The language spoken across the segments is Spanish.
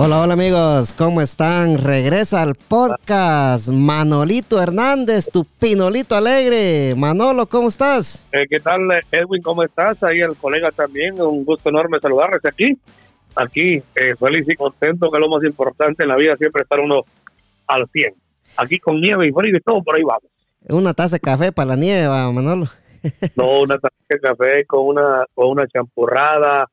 Hola, hola amigos, ¿cómo están? Regresa al podcast Manolito Hernández, tu pinolito alegre. Manolo, ¿cómo estás? Eh, ¿Qué tal, Edwin? ¿Cómo estás? Ahí el colega también, un gusto enorme saludarles aquí. Aquí, eh, feliz y contento, que lo más importante en la vida, siempre estar uno al 100. Aquí con nieve y frío y todo, por ahí vamos. Una taza de café para la nieve, Manolo. no, una taza de café con una, con una champurrada,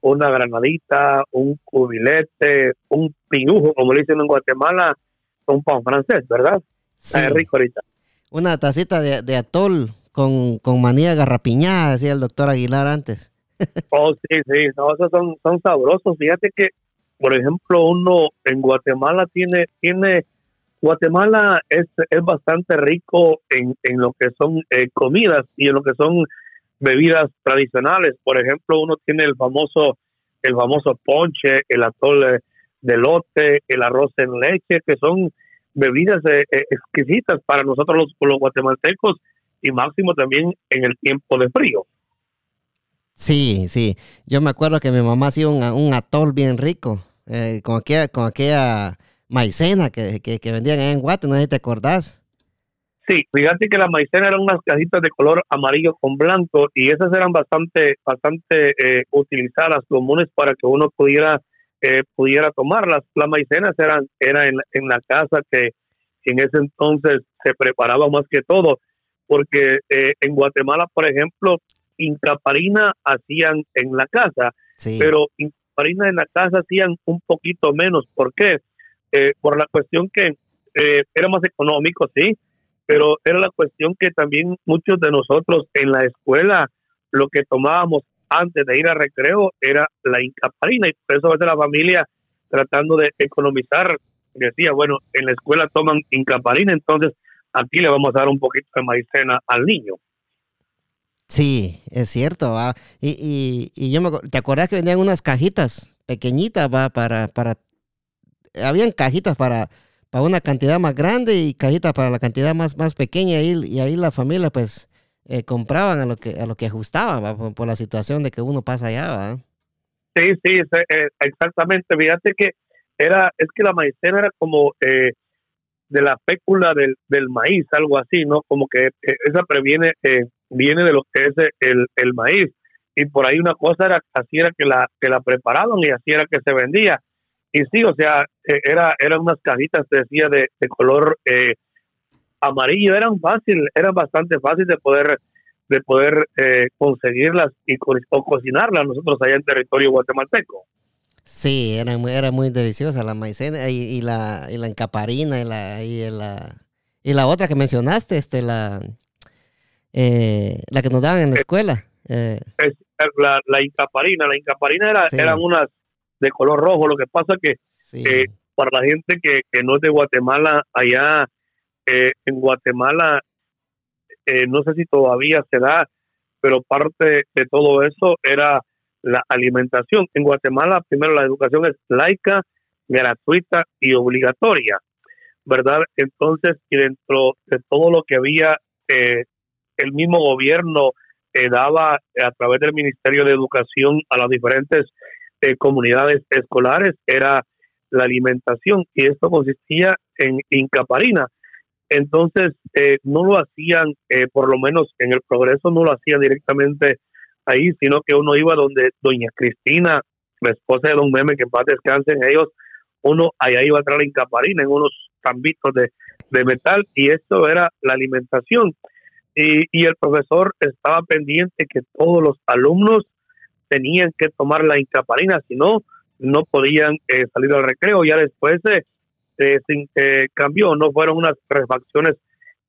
una granadita, un cubilete, un pinujo, como le dicen en Guatemala, un pan francés, ¿verdad? Sí. Es rico ahorita. Una tacita de, atol con, con manía garrapiñada, decía el doctor Aguilar antes. oh, sí, sí, no, esos son, son sabrosos. Fíjate que, por ejemplo, uno en Guatemala tiene, tiene Guatemala es, es bastante rico en, en lo que son eh, comidas y en lo que son bebidas tradicionales. Por ejemplo, uno tiene el famoso, el famoso ponche, el atole de lote, el arroz en leche, que son bebidas eh, eh, exquisitas para nosotros los, guatemaltecos y máximo también en el tiempo de frío. Sí, sí. Yo me acuerdo que mi mamá hacía un, un atol bien rico, eh, con, aquella, con aquella maicena que, que, vendían en Guate, no te acordás. Sí, fíjate que la maicena eran unas cajitas de color amarillo con blanco y esas eran bastante, bastante eh, utilizadas, comunes para que uno pudiera, eh, pudiera tomarlas. Las maicenas eran, era en, en la casa que en ese entonces se preparaba más que todo, porque eh, en Guatemala, por ejemplo, incaparina hacían en la casa, pero incaparina en la casa hacían un poquito menos. ¿Por qué? por la cuestión que era más económico, sí, pero era la cuestión que también muchos de nosotros en la escuela lo que tomábamos antes de ir a recreo era la incaparina y por eso a veces la familia tratando de economizar decía, bueno, en la escuela toman incaparina, entonces aquí le vamos a dar un poquito de maicena al niño. Sí, es cierto. Y, y, yo me, ¿te acuerdas que vendían unas cajitas pequeñitas, va? Para, para, habían cajitas para, para una cantidad más grande y cajita para la cantidad más, más pequeña y, ahí la familia pues eh, compraban a lo que a lo que ajustaban por, la situación de que uno pasa allá sí sí eh, exactamente. Fíjate que era es que la maicena era como eh, de la fécula del, del maíz algo así no como que esa previene viene de lo que es el, el maíz. Y por ahí una cosa era así era que la que la preparaban y así era que se vendía y sí, o sea, eh, era, eran unas cajitas, decía, de, de color eh, amarillo, eran fácil, eran bastante fácil de poder de poder eh, conseguirlas y o cocinarlas nosotros allá en territorio guatemalteco. Sí, era muy, era muy deliciosa la maicena y, la, y la encaparina y la, y la, y la otra que mencionaste, este, la, la que nos daban en la escuela. la, la incaparina, la incaparina era, eran unas de color rojo. Lo que pasa que eh, para la gente que, que, no es de Guatemala, allá eh, en Guatemala, eh, no sé si todavía se da, pero parte de todo eso era la alimentación. En Guatemala, primero la educación es laica, gratuita y obligatoria, ¿verdad? Entonces, y dentro de todo lo que había, el mismo gobierno daba a través del Ministerio de Educación a las diferentes comunidades escolares era la alimentación y esto consistía en incaparina. Entonces, eh, no lo hacían, eh, por lo menos en el progreso, no lo hacían directamente ahí, sino que uno iba donde doña Cristina, la esposa de don Meme, que en paz descansen ellos, uno allá iba a traer incaparina en unos tambitos de, de metal y esto era la alimentación. Y, y el profesor estaba pendiente que todos los alumnos tenían que tomar la incaparina, si no, no podían eh, salir al recreo. Ya después se eh, cambió, no fueron unas refacciones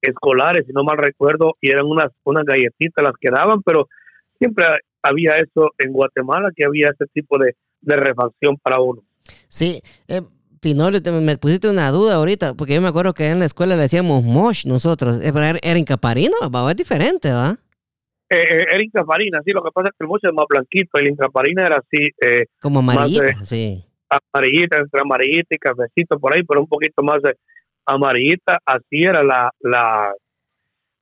escolares, si no mal recuerdo, y eran unas, unas galletitas las que daban, pero siempre había eso en Guatemala, que había ese tipo de, refacción para uno. Sí, eh, Pinolio, me pusiste una duda ahorita, porque yo me acuerdo que en la escuela le decíamos mosh nosotros, ¿era, era incaparina? Es diferente, ¿va? Eh, eh, era incaparina, sí, lo que pasa es que el mocho es más blanquito y la incaparina era así. Eh, Como amarillita, sí. Amarillita, entre amarillita y cafecito por ahí, pero un poquito más amarillita, así era la, la,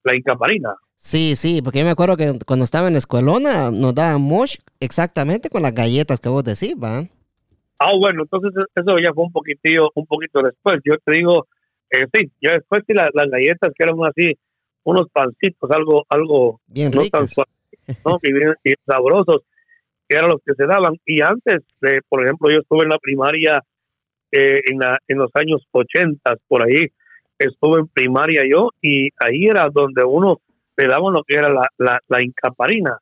la incaparina. Sí, sí, porque yo me acuerdo que cuando estaba en la escuelona nos daban mosh exactamente con las galletas que vos decís, ¿va? Ah, bueno, entonces eso ya fue un poquitillo, un poquito después. Yo te digo, eh, sí, ya después sí las galletas que eran así, unos pancitos, algo, algo bien no tan ¿no? y bien sabrosos, que eran los que se daban. Y antes, de, por ejemplo, yo estuve en la primaria eh, en, la, en los años 80, por ahí, estuve en primaria yo, y ahí era donde uno le daban lo que era la, la, la incaparina.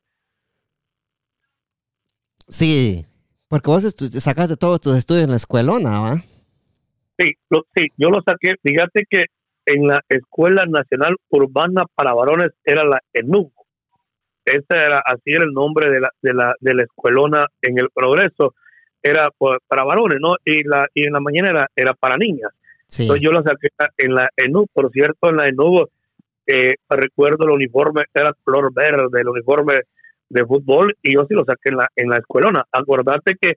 Sí, porque vos sacaste todos tus estudios en la escuelona, ¿va? Sí, sí, yo lo saqué. Fíjate que en la Escuela Nacional Urbana para Varones era la ENU. Ese era, así era el nombre de la, de la, de la escuelona en el progreso. Era para varones, ¿no? Y, la, y en la mañana era, era para niñas. Entonces yo lo saqué en la ENU. Por cierto, en la ENU, eh, recuerdo el uniforme, era color verde, el uniforme de fútbol y yo sí lo saqué en la, en la escuelona. Acordate que,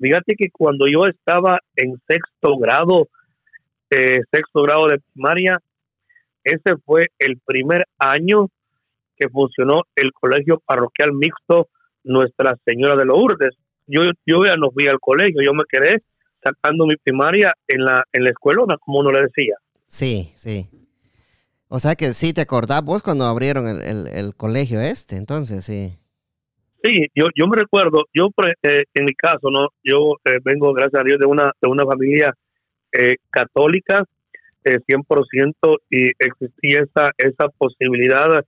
fíjate que cuando yo estaba en sexto grado, eh, sexto grado de primaria, ese fue el primer año que funcionó el colegio parroquial mixto Nuestra Señora de Lourdes. Yo, yo ya no fui al colegio, yo me quedé sacando mi primaria en la, en la escuelona, como uno le decía. Sí, sí. O sea que sí te acordás vos cuando abrieron el, el, el colegio este, entonces sí. Sí, yo, yo me recuerdo, yo eh, en mi caso, no, yo eh, vengo, gracias a Dios, de una, de una familia eh, católica, 100%, y existía esa, esa posibilidad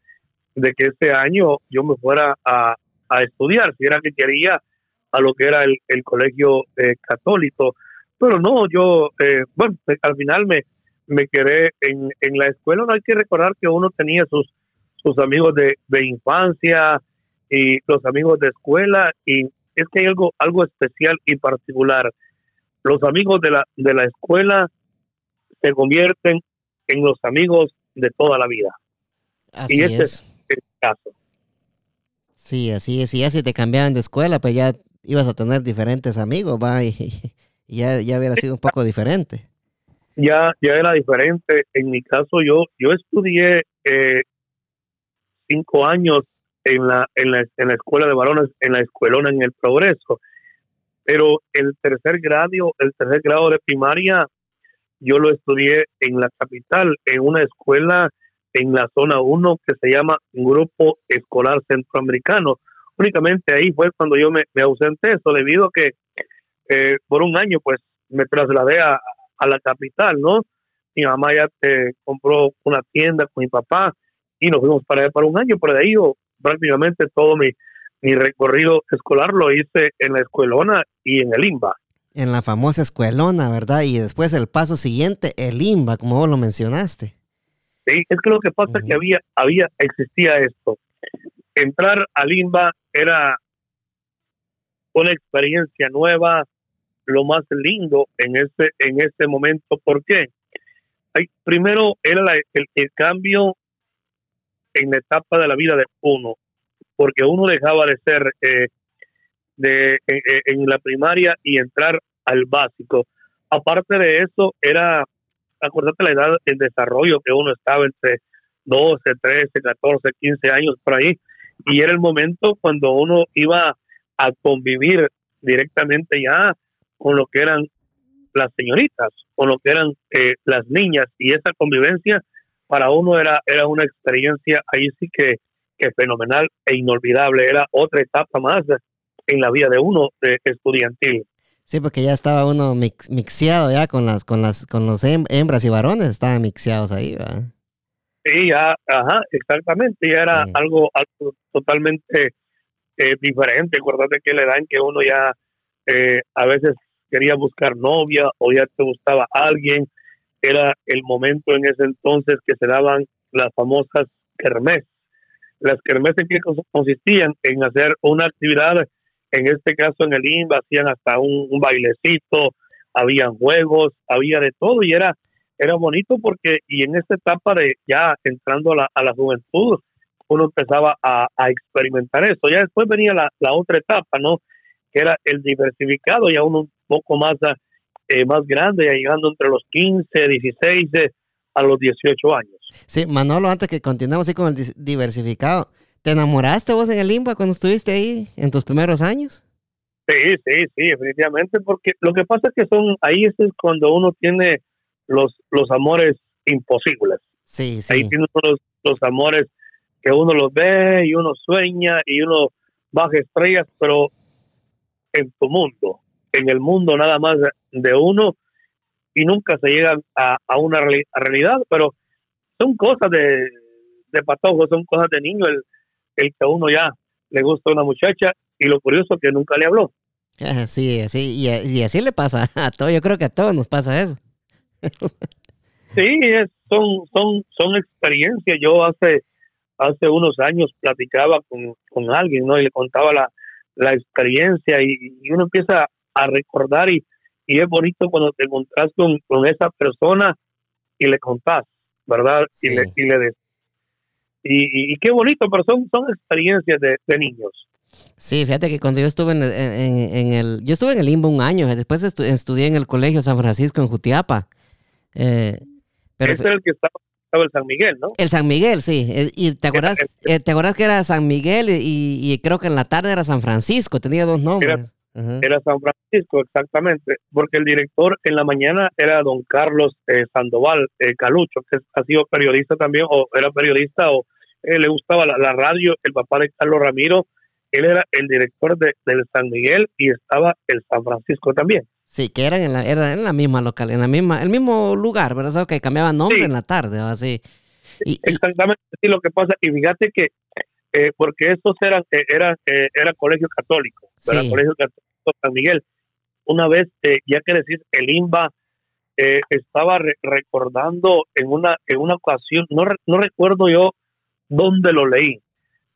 de que ese año yo me fuera a, a estudiar, si era que quería a lo que era el, el colegio católico. Pero no, yo, bueno, al final me, me quedé en, en la escuela. No hay que recordar que uno tenía sus, sus amigos de, de infancia, y los amigos de escuela y es que hay algo algo especial y particular. Los amigos de la de la escuela se convierten en los amigos de toda la vida. Así y ese es. el caso. Sí, así es. Y ya si te cambiaban de escuela, pues ya ibas a tener diferentes amigos, va, y, ya, ya hubiera sido un poco diferente. Ya, ya era diferente. En mi caso, yo, yo estudié eh, cinco años en la, en la, en la escuela de varones, en la escuelona en el progreso. Pero el tercer grado, el tercer grado de primaria, yo lo estudié en la capital, en una escuela en la zona 1 que se llama Grupo Escolar Centroamericano. Únicamente ahí fue cuando yo me, me ausenté, eso debido a que eh, por un año pues me trasladé a, a la capital, ¿no? Mi mamá ya eh, compró una tienda con mi papá y nos fuimos para allá para un año, pero de ahí yo prácticamente todo mi, mi recorrido escolar lo hice en la escuelona y en el IMBA. En la famosa escuelona, ¿verdad? Y después el paso siguiente, el IMBA, como vos lo mencionaste. Sí, es que lo que pasa es que había, había, existía esto. Entrar al IMBA era una experiencia nueva, lo más lindo en ese, en ese momento. ¿Por qué? primero era el, el, cambio en la etapa de la vida de uno, porque uno dejaba de ser eh, de, eh, eh, en la primaria y entrar al básico. Aparte de eso, era, acordate la edad, el desarrollo que uno estaba entre 12, 13, 14, 15 años por ahí, y era el momento cuando uno iba a convivir directamente ya con lo que eran las señoritas, con lo que eran las niñas, y esa convivencia para uno era, era una experiencia ahí sí que, que fenomenal e inolvidable. Era otra etapa más en la vida de uno de estudiantil. Sí, porque ya estaba uno mix, mixeado ya con las con las con los hembras y varones estaban mixeados ahí, ¿verdad? Sí, ya, ajá, exactamente, ya era algo, algo totalmente eh, diferente. Acuérdate que la edad en que uno ya eh, a veces quería buscar novia o ya te gustaba alguien era el momento en ese entonces que se daban las famosas kermés. Las kermés en que consistían en hacer una actividad, en este caso en el INBA, hacían hasta un, bailecito, habían juegos, había de todo y era, era bonito porque, y en esta etapa de ya entrando a la, a la juventud, uno empezaba a, experimentar eso. Ya después venía la, la otra etapa, ¿no? Que era el diversificado, ya uno un poco más eh, más grande, llegando entre los 15, 16 eh, a los 18 años. Sí, Manolo, antes que continuemos así con el diversificado, ¿te enamoraste vos en el Limba cuando estuviste ahí en tus primeros años? Sí, sí, sí, definitivamente, porque lo que pasa es que son, ahí es cuando uno tiene los, los amores imposibles. Sí, sí. Ahí tiene uno los, los amores que uno los ve y uno sueña y uno baja estrellas, pero en tu mundo, en el mundo nada más de uno, y nunca se llega a, a una realidad, pero son cosas de, de patojo, son cosas de niño, el, el que a uno ya le gusta una muchacha y lo curioso que nunca le habló. Sí, así, y, así le pasa a todo, yo creo que a todos nos pasa eso. sí, son, son, son experiencias. Yo hace, hace unos años platicaba con, con alguien, ¿no? Y le contaba la, la experiencia y, uno empieza a recordar y, y es bonito cuando te encontrás con, con esa persona y le contás, ¿verdad? Y le, y le y, y, qué bonito, pero son, son experiencias de, de niños. Sí, fíjate que cuando yo estuve en, en, el, yo estuve en el limbo un año, después estudié en el colegio San Francisco en Jutiapa. Eh, pero Ese era el que estaba, estaba, el San Miguel, ¿no? El San Miguel, sí. Eh, y te acuerdas, eh, te acuerdas que era San Miguel y, y, creo que en la tarde era San Francisco, tenía dos nombres. Era, San Francisco, exactamente, porque el director en la mañana era don Carlos eh, Sandoval Calucho, que ha sido periodista también, o era periodista, o le gustaba la, la radio, el papá de Carlos Ramiro él era el director de, del San Miguel y estaba el San Francisco también. Sí, que eran en la, era en la misma local, en la misma, el mismo lugar, ¿verdad? Que cambiaban nombre en la tarde, así. Y, Exactamente, sí, lo que pasa, y fíjate que, eh, porque estos eran, eh, era, eh, era colegio católico, ¿verdad? Colegio Católico San Miguel. Una vez, ya que decís, el IMBA estaba recordando en una, en una ocasión, no, no recuerdo yo dónde lo leí,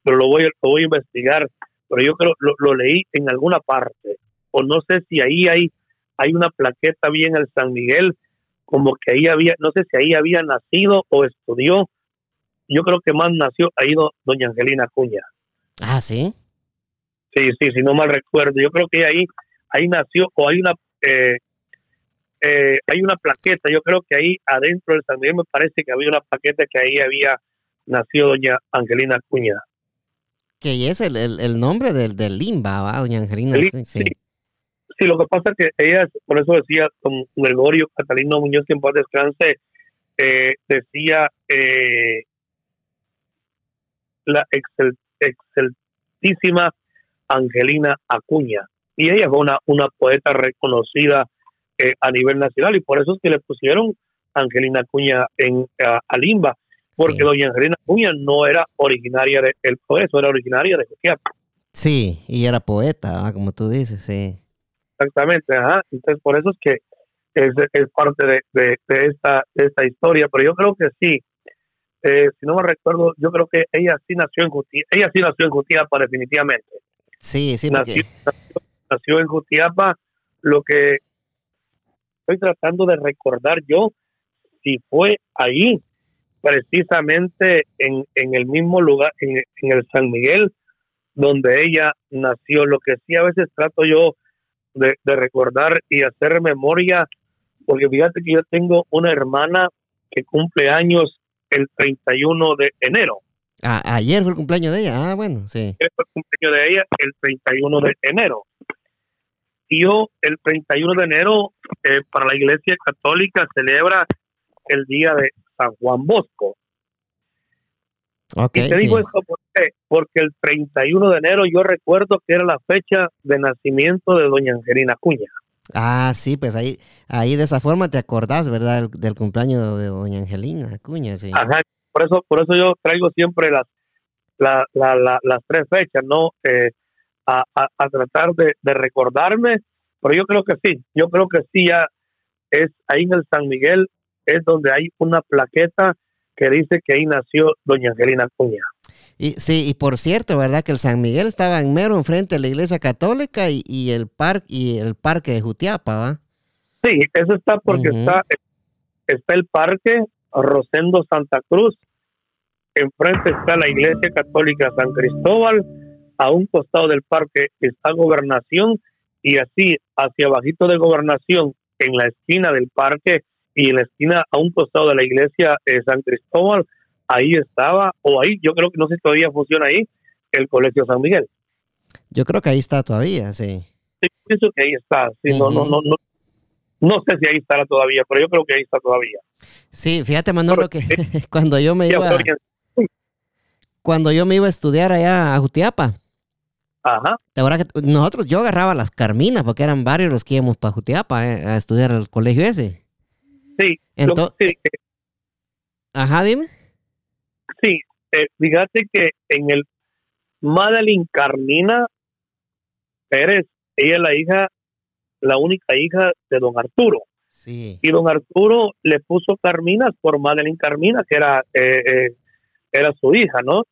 pero lo voy, lo voy a investigar pero yo creo lo, lo leí en alguna parte o no sé si ahí hay hay una plaqueta bien el San Miguel como que ahí había no sé si ahí había nacido o estudió yo creo que más nació ahí doña Angelina Cuña ah sí sí sí si no mal recuerdo yo creo que ahí ahí nació o hay una eh, eh, hay una plaqueta yo creo que ahí adentro del San Miguel me parece que había una plaqueta que ahí había nacido doña Angelina Cuña que es el, el, nombre del, del Limba, ¿va, doña Angelina? Sí. sí. lo que pasa es que ella, por eso decía, con Gregorio Catalino Muñoz, que en paz descanse, eh, decía eh, la excel, exceltísima Angelina Acuña. Y ella fue una, una poeta reconocida eh, a nivel nacional y por eso es que le pusieron Angelina Acuña en, a Limba porque doña Angelina Cuña no era originaria del de, Progreso, era originaria de Coquiapa. Sí, y era poeta, ah, como tú dices, sí. Exactamente, ajá. Entonces, por eso es que es, es parte de, de, esta, de esta historia, pero yo creo que sí. Eh, si no me recuerdo, yo creo que ella sí nació en Jutiapa, ella sí nació en Jutiapa definitivamente. Sí, sí, nació, nació en Jutiapa, lo que estoy tratando de recordar yo, si fue ahí, precisamente en, en el mismo lugar, en, el San Miguel, donde ella nació. Lo que sí a veces trato yo de, recordar y hacer memoria, porque fíjate que yo tengo una hermana que cumple años el 31 de enero. Ah, ayer fue el cumpleaños de ella, ah, bueno, sí. fue el cumpleaños de ella el 31 de enero. Y yo el 31 de enero eh, para la Iglesia Católica celebra el día de San Juan Bosco. Okay, y te digo esto porque el 31 de enero yo recuerdo que era la fecha de nacimiento de doña Angelina Cuña. Ah, sí, pues ahí, ahí de esa forma te acordás, ¿verdad? Del, cumpleaños de doña Angelina Cuña, sí. Ajá, por eso, por eso yo traigo siempre las, la, la, las tres fechas, ¿no? Eh, a, a, tratar de, de recordarme, pero yo creo que sí, yo creo que sí ya es ahí en el San Miguel es donde hay una plaqueta que dice que ahí nació doña Angelina Cuña. Y, sí, y por cierto, ¿verdad? Que el San Miguel estaba en mero enfrente de la iglesia católica y, y el, par, y el parque de Jutiapa, ¿va? Sí, eso está porque está, está el parque Rosendo Santa Cruz, enfrente está la iglesia católica San Cristóbal, a un costado del parque está Gobernación y así hacia abajito de Gobernación, en la esquina del parque y en la esquina a un costado de la iglesia de San Cristóbal, ahí estaba, o ahí, yo creo que no sé si todavía funciona ahí, el Colegio San Miguel. Yo creo que ahí está todavía, sí. Sí, pienso que ahí está. Sí, no, no, no, no, no sé si ahí estará todavía, pero yo creo que ahí está todavía. Sí, fíjate, Manolo, que cuando yo me iba... Cuando yo me iba a estudiar allá a Jutiapa, Ajá. ¿Te que nosotros, yo agarraba las carminas porque eran varios los que íbamos para Jutiapa eh, a estudiar al colegio ese? Sí. Entonces, Ajá, dime. Sí, eh, fíjate que en el Madeline Carmina Pérez, ella es la hija, la única hija de don Arturo. Sí. Y don Arturo le puso Carminas por Madeline Carmina, que era, eh, era su hija, ¿no?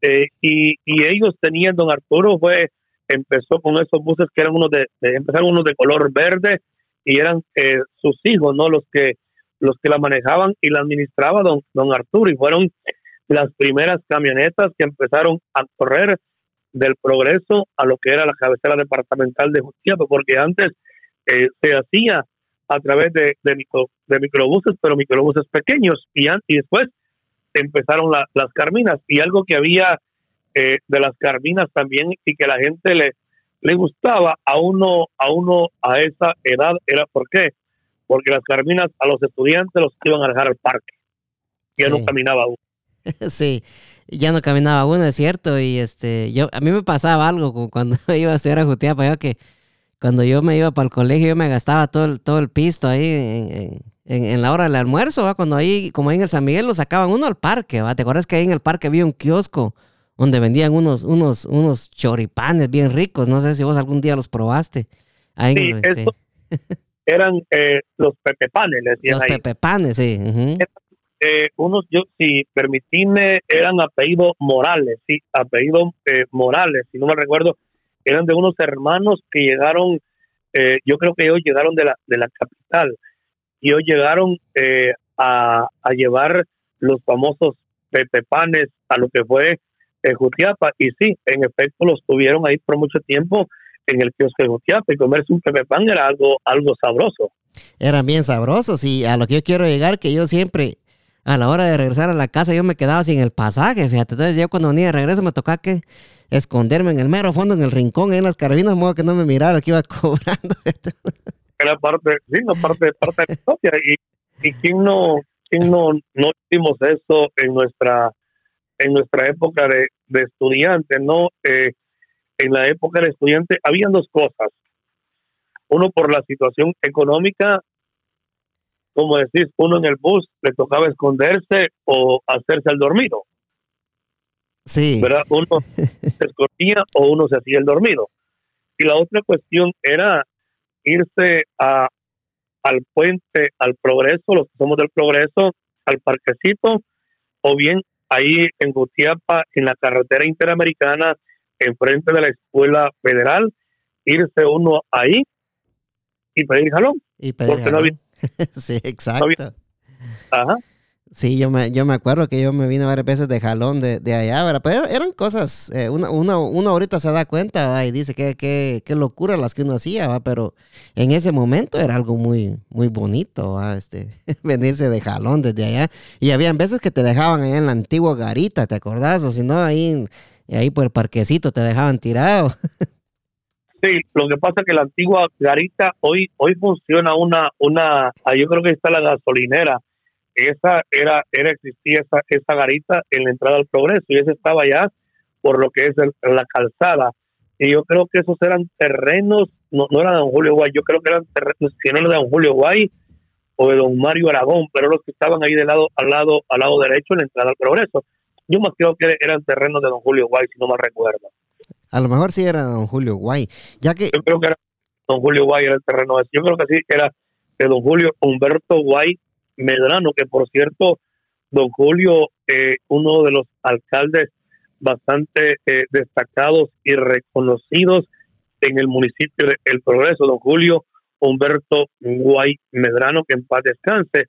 Eh, y, ellos tenían, don Arturo fue, empezó con esos buses que eran unos de, empezaron unos de color verde y eran eh, sus hijos, ¿no? Los que, los que la manejaban y la administraba don, don Arturo y fueron las primeras camionetas que empezaron a correr del progreso a lo que era la cabecera departamental de justicia porque antes eh, se hacía a través de, de, micro, de microbuses, pero microbuses pequeños, y, y después empezaron las carminas. Y algo que había eh, de las carminas también y que la gente le, le gustaba a uno a uno a esa edad era por qué porque las carminas a los estudiantes los iban a dejar al parque. Ya no caminaba uno. Sí ya no caminaba uno es cierto y este yo a mí me pasaba algo cuando iba a estudiar a Jutiapa yo que cuando yo me iba para el colegio yo me gastaba todo el, todo el pisto ahí en en, la hora del almuerzo, ¿va? cuando ahí, como ahí en el San Miguel, lo sacaban uno al parque, ¿va? ¿Te acuerdas que ahí en el parque había un kiosco donde vendían unos, unos, unos choripanes bien ricos? No sé si vos algún día los probaste. Ahí sí, eran eh, los pepepanes, les decían Los pepepanes, sí. Eh, unos, yo, si permitíme, eran apellidos Morales, sí, apellidos eh, Morales, si no me recuerdo, eran de unos hermanos que llegaron, yo creo que ellos llegaron de la, de la capital y hoy llegaron eh, a, llevar los famosos pepepanes a lo que fue eh, Jutiapa. Y sí, en efecto los tuvieron ahí por mucho tiempo en el kiosco de Jutiapa y comerse un pepepán era algo, algo sabroso. Eran bien sabrosos y a lo que yo quiero llegar que yo siempre a la hora de regresar a la casa yo me quedaba sin el pasaje, fíjate, entonces yo cuando venía de regreso me tocaba que esconderme en el mero fondo, en el rincón, en las carabinas, modo que no me mirara que iba cobrando era parte, sí, no, parte, parte de la historia. Y, y quién no, quién no, no hicimos eso en nuestra, en nuestra época de, de estudiante, ¿no? Eh, en la época de estudiante habían dos cosas. Uno por la situación económica, como decís, uno en el bus le tocaba esconderse o hacerse el dormido. Sí. ¿verdad? Uno se escondía o uno se hacía el dormido. Y la otra cuestión era irse a, al puente, al progreso, los que somos del progreso, al parquecito, o bien ahí en Gutiapa, en la carretera interamericana, enfrente de la escuela federal, irse uno ahí y pedir jalón. Y pedir jalón. sí, exacto. Ajá. Sí, yo me, yo me acuerdo que yo me vine varias veces de jalón de, de allá, ¿verdad? pero eran cosas, eh, uno, uno, ahorita se da cuenta y dice que, que, que, locura las que uno hacía, pero en ese momento era algo muy, muy bonito, este, venirse de jalón desde allá. Y habían veces que te dejaban allá en la antigua garita, ¿te acordás? O si no, ahí, ahí por el parquecito te dejaban tirado. Sí, lo que pasa es que la antigua garita hoy hoy funciona una, una, yo creo que está la gasolinera esa era, era existía esa, esa garita en la entrada al progreso y esa estaba ya por lo que es la calzada. Y yo creo que esos eran terrenos, no, no eran de don Julio Guay, yo creo que eran terrenos, si no de don Julio Guay o de don Mario Aragón, pero los que estaban ahí de lado, al lado, al lado derecho en la entrada al progreso. Yo más creo que eran terrenos de don Julio Guay, si no me recuerdo. A lo mejor sí era don Julio Guay, ya que... Yo creo que era don Julio Guay era el terreno ese. Yo creo que sí, era de don Julio Humberto Guay Medrano, que por cierto, don Julio, eh, uno de los alcaldes bastante eh, destacados y reconocidos en el municipio de El Progreso, don Julio Humberto Guay Medrano, que en paz descanse.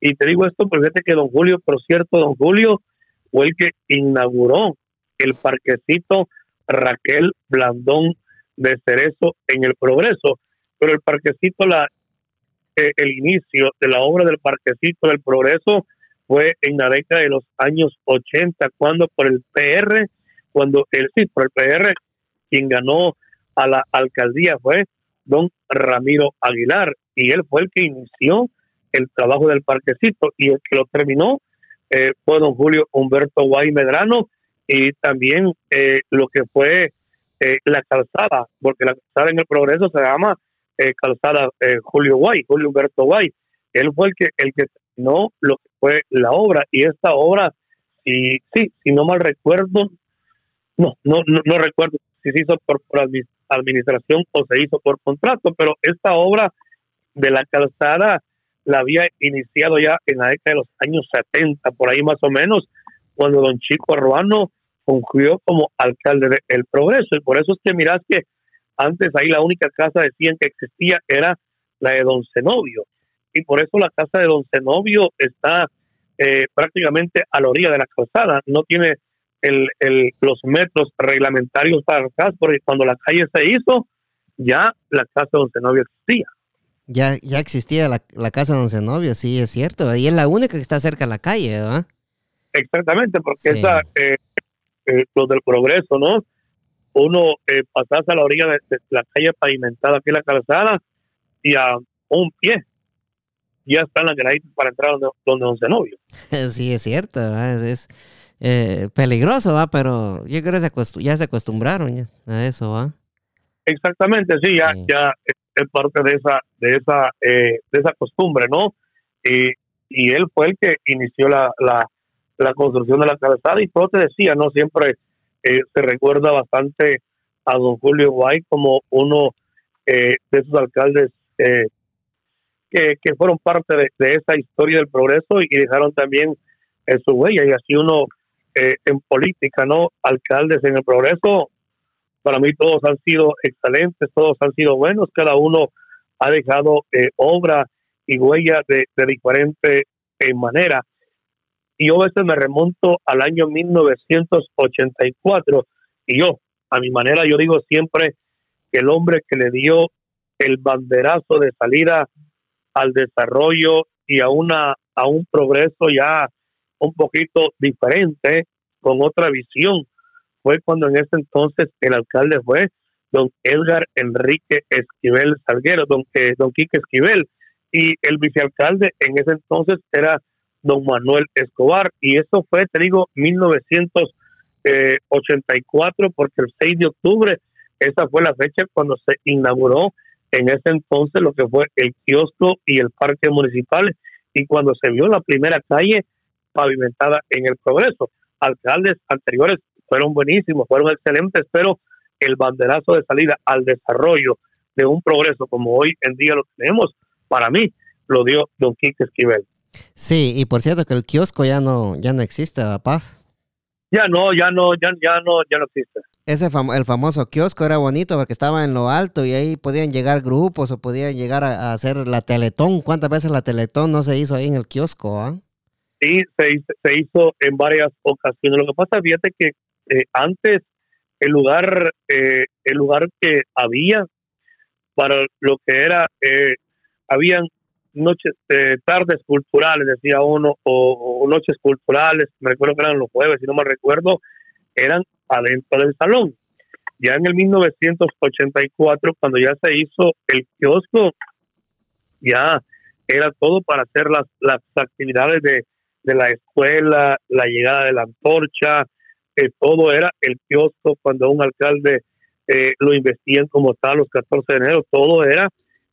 Y te digo esto porque que don Julio, por cierto, don Julio fue el que inauguró el parquecito Raquel Blandón de Cerezo en El Progreso. Pero el parquecito, la eh, el inicio de la obra del Parquecito del Progreso fue en la década de los años 80, cuando por el PR, cuando el sí, por el PR, quien ganó a la alcaldía fue don Ramiro Aguilar, y él fue el que inició el trabajo del parquecito y el que lo terminó eh, fue don Julio Humberto Guay Medrano y también eh, lo que fue eh, la calzada, porque la calzada en el progreso se llama calzada Julio Guay, Julio Humberto Guay. Él fue el que el que terminó lo que fue la obra y esta obra, y sí, si no mal recuerdo, no, no, no, recuerdo si se hizo por, por administración o se hizo por contrato, pero esta obra de la calzada la había iniciado ya en la década de los años 70, por ahí más o menos, cuando don Chico Arruano fungió como alcalde de El Progreso. Y por eso es que mirás que antes ahí la única casa decían que existía era la de don Zenobio. Y por eso la casa de don Zenobio está eh, prácticamente a la orilla de la calzada. No tiene el, el, los metros reglamentarios para la casa, porque cuando la calle se hizo, ya la casa de don Zenobio existía. Ya, ya existía la, la casa de Don Zenobio, sí, es cierto. Y es la única que está cerca de la calle, ¿verdad? Exactamente, porque esa, eh, eh, los del progreso, ¿no? Uno eh, a la orilla de, la calle pavimentada, aquí la calzada, y a un pie ya están las graditas para entrar donde, donde Don Zenobio. Sí, es cierto, es, eh, peligroso, ¿va? Pero yo creo que ya se acostumbraron a eso, ¿va? Exactamente, sí, ya, ya es parte de esa, de esa, eh, de esa costumbre, ¿no? Y, y él fue el que inició la, la, la construcción de la calzada y todo te decía, ¿no? Siempre eh, se recuerda bastante a don Julio Guay como uno eh, de esos alcaldes que, que, fueron parte de, de, esa historia del progreso y dejaron también su huella y así uno en política, ¿no? Alcaldes en el progreso para mí todos han sido excelentes, todos han sido buenos, cada uno ha dejado eh, obra y huella de, diferente eh, manera. Y yo a veces me remonto al año 1984 y yo, a mi manera, yo digo siempre que el hombre que le dio el banderazo de salida al desarrollo y a una a un progreso ya un poquito diferente con otra visión fue cuando en ese entonces el alcalde fue don Edgar Enrique Esquivel Salguero, don, eh, don Quique Esquivel, y el vicealcalde en ese entonces era don Manuel Escobar, y eso fue, te digo, 1984, porque el 6 de octubre, esa fue la fecha cuando se inauguró en ese entonces lo que fue el kiosco y el parque municipal, y cuando se vio la primera calle pavimentada en el progreso. Alcaldes anteriores fueron buenísimos, fueron excelentes, pero el banderazo de salida al desarrollo de un progreso como hoy en día lo tenemos, para mí lo dio Don Quique Esquivel. Sí, y por cierto que el kiosco ya no ya no existe, papá. Ya no, ya no, ya, ya no, ya no existe. Ese el famoso kiosco era bonito porque estaba en lo alto y ahí podían llegar grupos o podían llegar a, hacer la Teletón. ¿Cuántas veces la Teletón no se hizo ahí en el kiosco? Ah? Sí, se, se, hizo en varias ocasiones. Lo que pasa, fíjate que eh, antes el lugar, eh, el lugar que había para lo que era, eh, habían noches, tardes culturales, decía uno, o, noches culturales, me recuerdo que eran los jueves, si no me recuerdo, eran adentro del salón. Ya en el 1984, cuando ya se hizo el kiosco, ya era todo para hacer las, las actividades de, de la escuela, la llegada de la antorcha, que todo era el kiosco cuando un alcalde eh, lo investían como tal los 14 de enero, todo era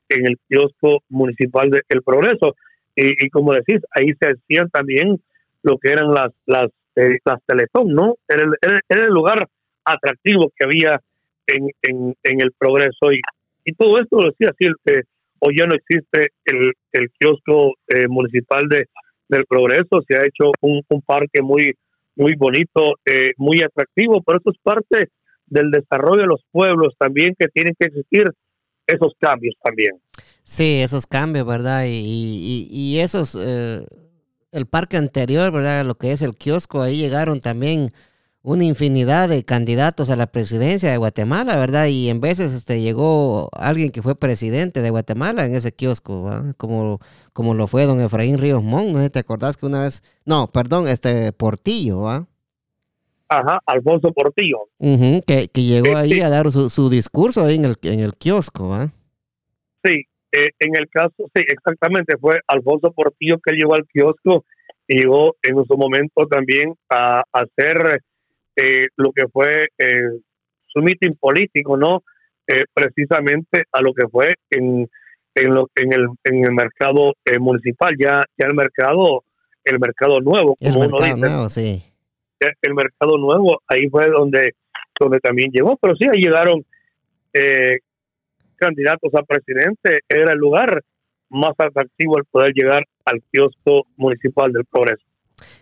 en el kiosco municipal de El Progreso. Y, como decís, ahí se hacían también lo que eran las las, eh, Teletón, ¿no? Era el, era, el lugar atractivo que había en, en, El Progreso. Y, y todo esto lo decía así, que hoy ya no existe el, el kiosco eh, municipal de del Progreso, se ha hecho un, un parque muy muy bonito, eh, muy atractivo, pero eso es parte del desarrollo de los pueblos también que tienen que existir esos cambios también. Sí, esos cambios, ¿verdad? Y, y, y esos, eh, el parque anterior, ¿verdad? Lo que es el kiosco, ahí llegaron también una infinidad de candidatos a la presidencia de Guatemala, ¿verdad? Y en veces este, llegó alguien que fue presidente de Guatemala en ese kiosco, Como, como lo fue don Efraín Ríos Mon, ¿no? ¿Te acordás que una vez, no, perdón, este Portillo, ¿va? Ajá, Alfonso Portillo. que, que, llegó ahí a dar su, su, discurso ahí en el, en el kiosco, ¿va? Sí, eh, en el caso, sí, exactamente, fue Alfonso Portillo que llegó al kiosco y llegó en su momento también a, hacer eh, lo que fue eh, su mitin político, ¿no? precisamente a lo que fue en, en, lo, en, el, en el mercado municipal, ya, ya el mercado el mercado nuevo, como el mercado nuevo, sí. El mercado nuevo, ahí fue donde, donde también llegó, pero sí, ahí llegaron eh, candidatos a presidente, era el lugar más atractivo el poder llegar al kiosco municipal del Progreso.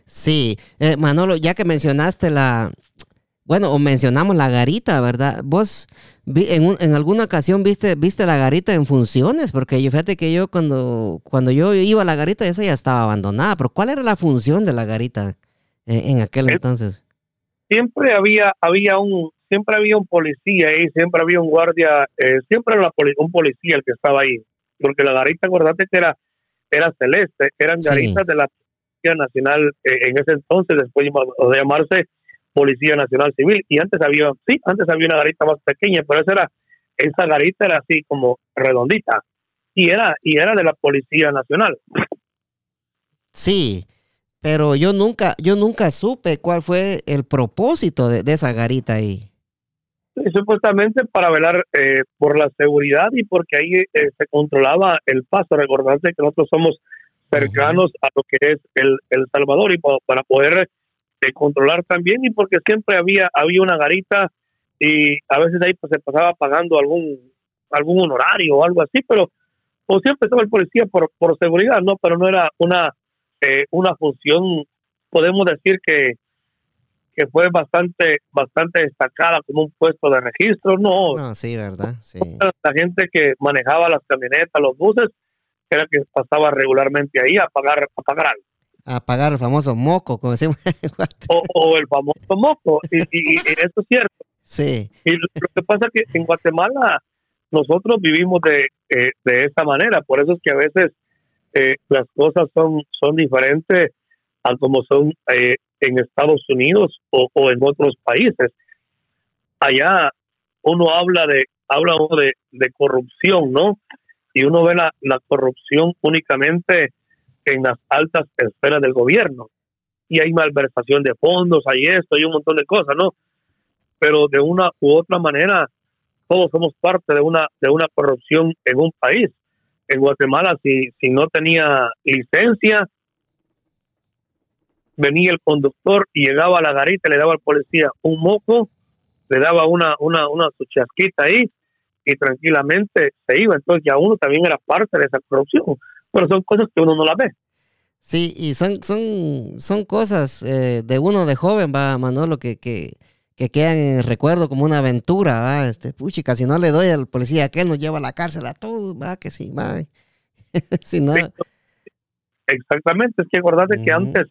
Sí, eh, Manolo, ya que mencionaste la, bueno, o mencionamos la garita, ¿verdad? Vos en, en, alguna ocasión viste, viste la garita en funciones, porque fíjate que yo cuando, cuando yo iba a la garita, esa ya estaba abandonada, pero ¿cuál era la función de la garita en, aquel entonces? Siempre había, había un, siempre había un policía ahí, siempre había un guardia, eh, siempre era un policía el que estaba ahí, porque la garita, acordate que era, era celeste, eran garitas de la Policía Nacional eh, en ese entonces, después de llamarse Policía Nacional Civil, y antes había, sí, antes había una garita más pequeña, pero esa era, esa garita era así como redondita, y era, y era de la Policía Nacional. Sí, pero yo nunca, yo nunca supe cuál fue el propósito de esa garita ahí. Supuestamente para velar eh, por la seguridad y porque ahí eh, se controlaba el paso. Recordarte que nosotros somos cercanos a lo que es el, el Salvador y para, poder eh, controlar también y porque siempre había había una garita y a veces ahí pues, se pasaba pagando algún algún honorario o algo así, pero o siempre estaba el policía por, por seguridad, no, pero no era una una función, podemos decir que que fue bastante bastante destacada como un puesto de registro, no. No, sí, verdad, sí. La gente que manejaba las camionetas, los buses, era que pasaba regularmente ahí a pagar a pagar algo. A pagar el famoso moco, como decimos. o, o, el famoso moco, y, y, eso es cierto. Sí. Y lo, que pasa es que en Guatemala nosotros vivimos de, eh, de esa manera, por eso es que a veces eh, las cosas son, son diferentes a como son eh, en Estados Unidos o, en otros países. Allá uno habla de habla de, de corrupción, ¿no? Y uno ve la, la corrupción únicamente en las altas esferas del gobierno. Y hay malversación de fondos, hay esto, hay un montón de cosas, ¿no? Pero de una u otra manera, todos somos parte de una, de una corrupción en un país. En Guatemala, si, si no tenía licencia, venía el conductor y llegaba a la garita, le daba al policía un moco, le daba una, una, una su chasquita ahí y tranquilamente se iba. Entonces ya uno también era parte de esa corrupción, pero son cosas que uno no la ve. Sí, y son, son, son cosas eh, de uno de joven, va, Manolo, que, que, que quedan en el recuerdo como una aventura, va, este, puchica, si no le doy al policía que él nos lleva a la cárcel a todos, va, que sí, va. si no... Exactamente, es que acordate que antes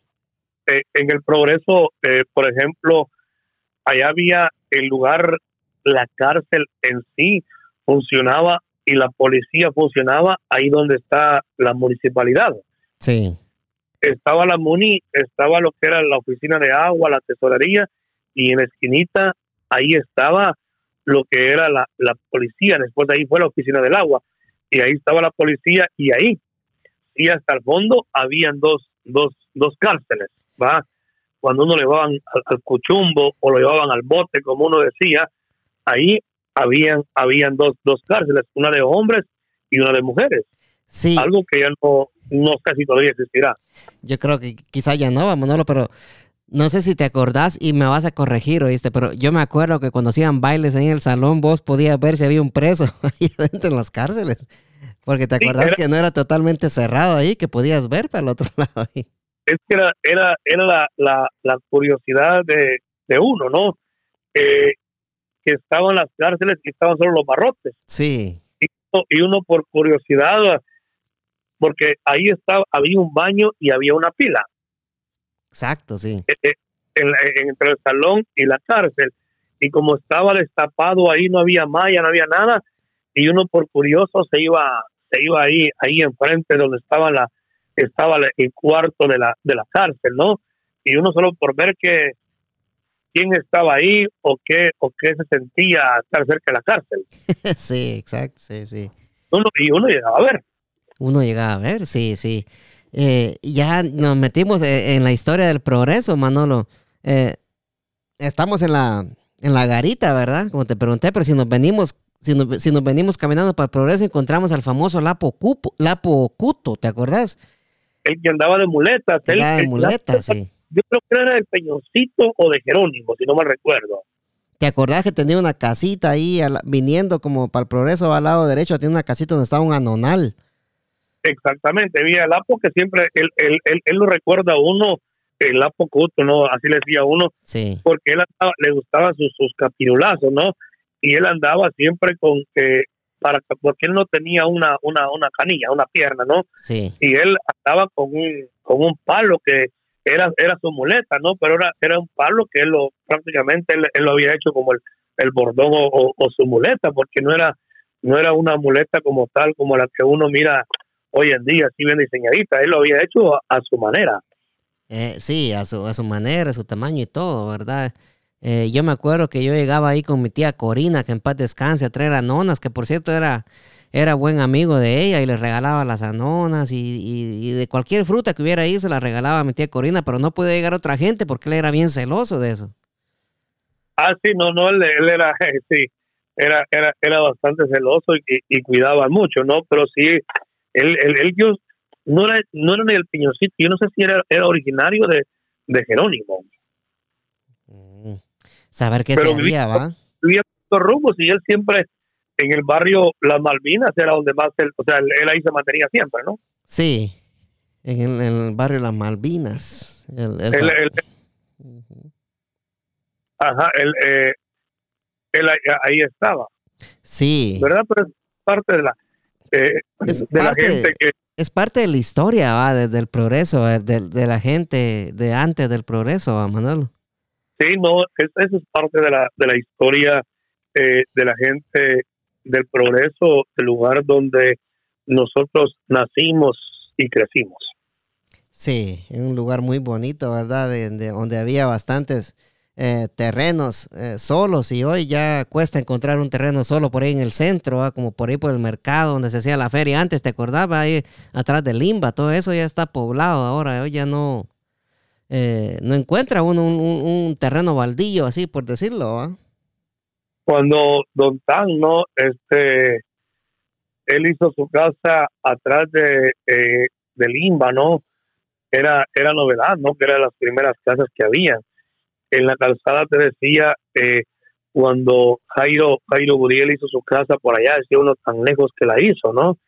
eh, en el progreso, eh, por ejemplo, allá había el lugar, la cárcel en sí funcionaba y la policía funcionaba ahí donde está la municipalidad. Sí. Estaba la MUNI, estaba lo que era la oficina de agua, la tesorería, y en la esquinita ahí estaba lo que era la, la policía. Después de ahí fue la oficina del agua, y ahí estaba la policía, y ahí, y hasta el fondo, habían dos, dos, dos cárceles va cuando uno le llevaban al, cuchumbo o lo llevaban al bote, como uno decía, ahí habían, habían dos, dos cárceles, una de hombres y una de mujeres. Sí. Algo que ya no, no sé si todavía existirá. Yo creo que quizá ya no, Manolo, pero no sé si te acordás y me vas a corregir, oíste, pero yo me acuerdo que cuando hacían bailes en el salón, vos podías ver si había un preso ahí adentro en las cárceles. Porque te acordás que no era totalmente cerrado ahí, que podías ver para el otro lado ahí es que era, era, era la, la, curiosidad de, de, uno, ¿no? Eh, que estaban las cárceles y estaban solo los barrotes. Sí. Y, y, uno por curiosidad, porque ahí estaba, había un baño y había una pila. Exacto, sí. Eh, eh, entre el salón y la cárcel. Y como estaba destapado ahí, no había malla, no había nada. Y uno por curioso se iba, se iba ahí, ahí enfrente donde estaba la, estaba el cuarto de la, de la cárcel, ¿no? Y uno solo por ver que quién estaba ahí o qué, o qué se sentía estar cerca de la cárcel. sí, exacto, sí, sí. uno, y uno llegaba a ver. Uno llegaba a ver, sí, sí. Eh, ya nos metimos eh, en la historia del progreso, Manolo. Eh, estamos en la, en la garita, ¿verdad? Como te pregunté, pero si nos venimos, si nos, si nos venimos caminando para el progreso, encontramos al famoso Lapo, Cupo, Lapo Cuto, ¿te acordás? El que andaba de muletas. El, de muletas, sí. Yo creo que era del Peñoncito o de Jerónimo, si no me recuerdo. ¿Te acordás que tenía una casita ahí viniendo como para el progreso al lado derecho? Tiene una casita donde estaba un anonal. Exactamente, había el Apo que siempre, él, él, él, lo recuerda a uno, el Apo Cuto, ¿no? Así le decía a uno, sí. porque él le gustaban sus, sus capirulazos, ¿no? Y él andaba siempre con que, para porque él no tenía una, una, una canilla, una pierna, ¿no? Sí. Y él andaba con un, con un palo que era, era su muleta, ¿no? Pero era, era un palo que él lo, prácticamente él, lo había hecho como el, el bordón o, o, su muleta, porque no era, no era una muleta como tal, como la que uno mira hoy en día, así bien diseñadita. Él lo había hecho a, su manera. Eh, sí, a su, a su manera, a su tamaño y todo, ¿verdad? Eh, yo me acuerdo que yo llegaba ahí con mi tía Corina, que en paz descanse, a traer anonas, que por cierto era, era buen amigo de ella y le regalaba las anonas y, de cualquier fruta que hubiera ahí se la regalaba a mi tía Corina, pero no podía llegar otra gente porque él era bien celoso de eso. Ah, sí, no, no, él, era, sí, era, era, era bastante celoso y, y, cuidaba mucho, ¿no? Pero sí, él, él, yo, no era, no era ni el piñoncito, yo no sé si era, era originario de, de Jerónimo. Mm, saber qué se había, ¿va? Vivía por rumbos y él siempre en el barrio Las Malvinas era donde más él, o sea, él, ahí se mantenía siempre, ¿no? Sí, en el, barrio Las Malvinas. El, Ajá, él, eh, él ahí, estaba. Sí. ¿Verdad? Pero es parte de la, eh, de la gente que... Es parte de la historia, ¿va? del progreso, de, de, la gente de antes del progreso, ¿va, Manolo? Sí, no, eso es parte de la, de la historia eh, de la gente del progreso, el lugar donde nosotros nacimos y crecimos. Sí, en un lugar muy bonito, ¿verdad? De, donde había bastantes eh, terrenos eh, solos y hoy ya cuesta encontrar un terreno solo por ahí en el centro, como por ahí por el mercado donde se hacía la feria. Antes te acordaba ahí atrás de Limba, todo eso ya está poblado ahora, hoy ya no, eh, no encuentra uno un, terreno baldío así por decirlo. ¿ah? cuando Don Tan, ¿no? Este, él hizo su casa atrás de, de Limba, ¿no? Era, era novedad, ¿no? Que eran las primeras casas que había. En la calzada te decía, eh, cuando Jairo, Jairo Guriel hizo su casa por allá, decía uno tan lejos que la hizo, ¿no?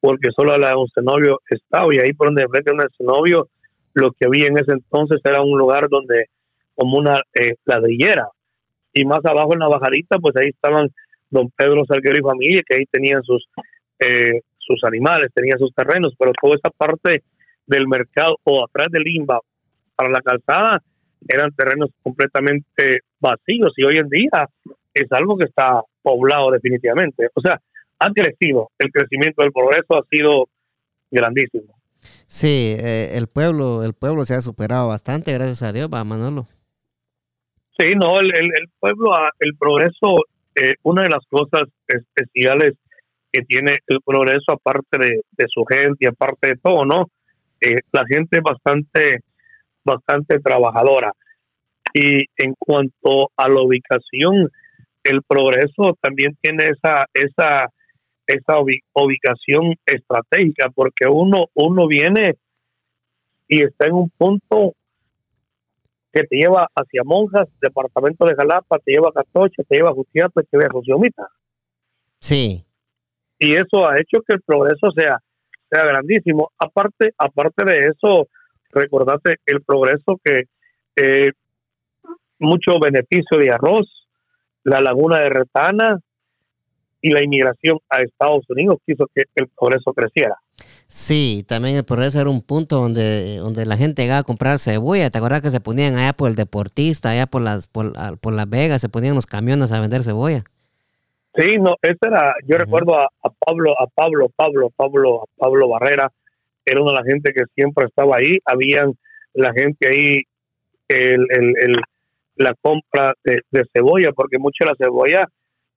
Porque solo la de un novio estaba, y ahí por donde frente a un novio, lo que había en ese entonces era un lugar donde, como una eh, ladrillera, y más abajo en la bajadita, pues ahí estaban don Pedro Salguero y familia, que ahí tenían sus, eh, sus animales, tenían sus terrenos, pero toda esa parte del mercado o atrás del Limba para la calzada eran terrenos completamente vacíos y hoy en día es algo que está poblado definitivamente. O sea, ha crecido, el crecimiento del progreso ha sido grandísimo. Sí, eh, el pueblo, el pueblo se ha superado bastante, gracias a Dios, va Manolo. Sí, no, el, el, pueblo, el progreso, eh, una de las cosas especiales que tiene el progreso, aparte de, su gente y aparte de todo, ¿no? Eh, la gente es bastante, bastante trabajadora. Y en cuanto a la ubicación, el progreso también tiene esa, esa, esa ubicación estratégica, porque uno, uno viene y está en un punto que te lleva hacia Monjas, departamento de Jalapa, te lleva a Catoche, te lleva a Jutiapa, te lleva a Josiomita. Sí. Y eso ha hecho que el progreso sea, sea grandísimo. Aparte, aparte de eso, recordate el progreso que eh, mucho beneficio de arroz, la laguna de Retana y la inmigración a Estados Unidos quiso que el progreso creciera. Sí, también el progreso era un punto donde, donde la gente llegaba a comprar cebolla. ¿Te acuerdas que se ponían allá por el deportista, allá por las, por, por Las Vegas, se ponían los camiones a vender cebolla? Sí, no, eso era, yo recuerdo a, Pablo, a Pablo, Pablo, Pablo, a Pablo Barrera, era una de las gente que siempre estaba ahí, habían la gente ahí, el, el, el la compra de, cebolla, porque mucha de la cebolla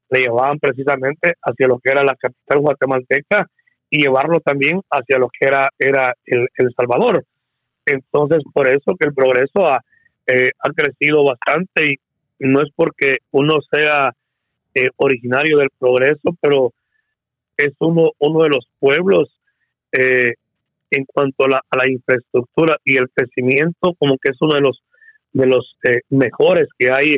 le llevaban precisamente hacia lo que era la capital guatemalteca y llevarlo también hacia lo que era, era el, Salvador. Entonces, por eso que el progreso ha, eh, ha crecido bastante y no es porque uno sea eh, originario del progreso, pero es uno, uno de los pueblos eh, en cuanto a la, a la, infraestructura y el crecimiento, como que es uno de los de los mejores que hay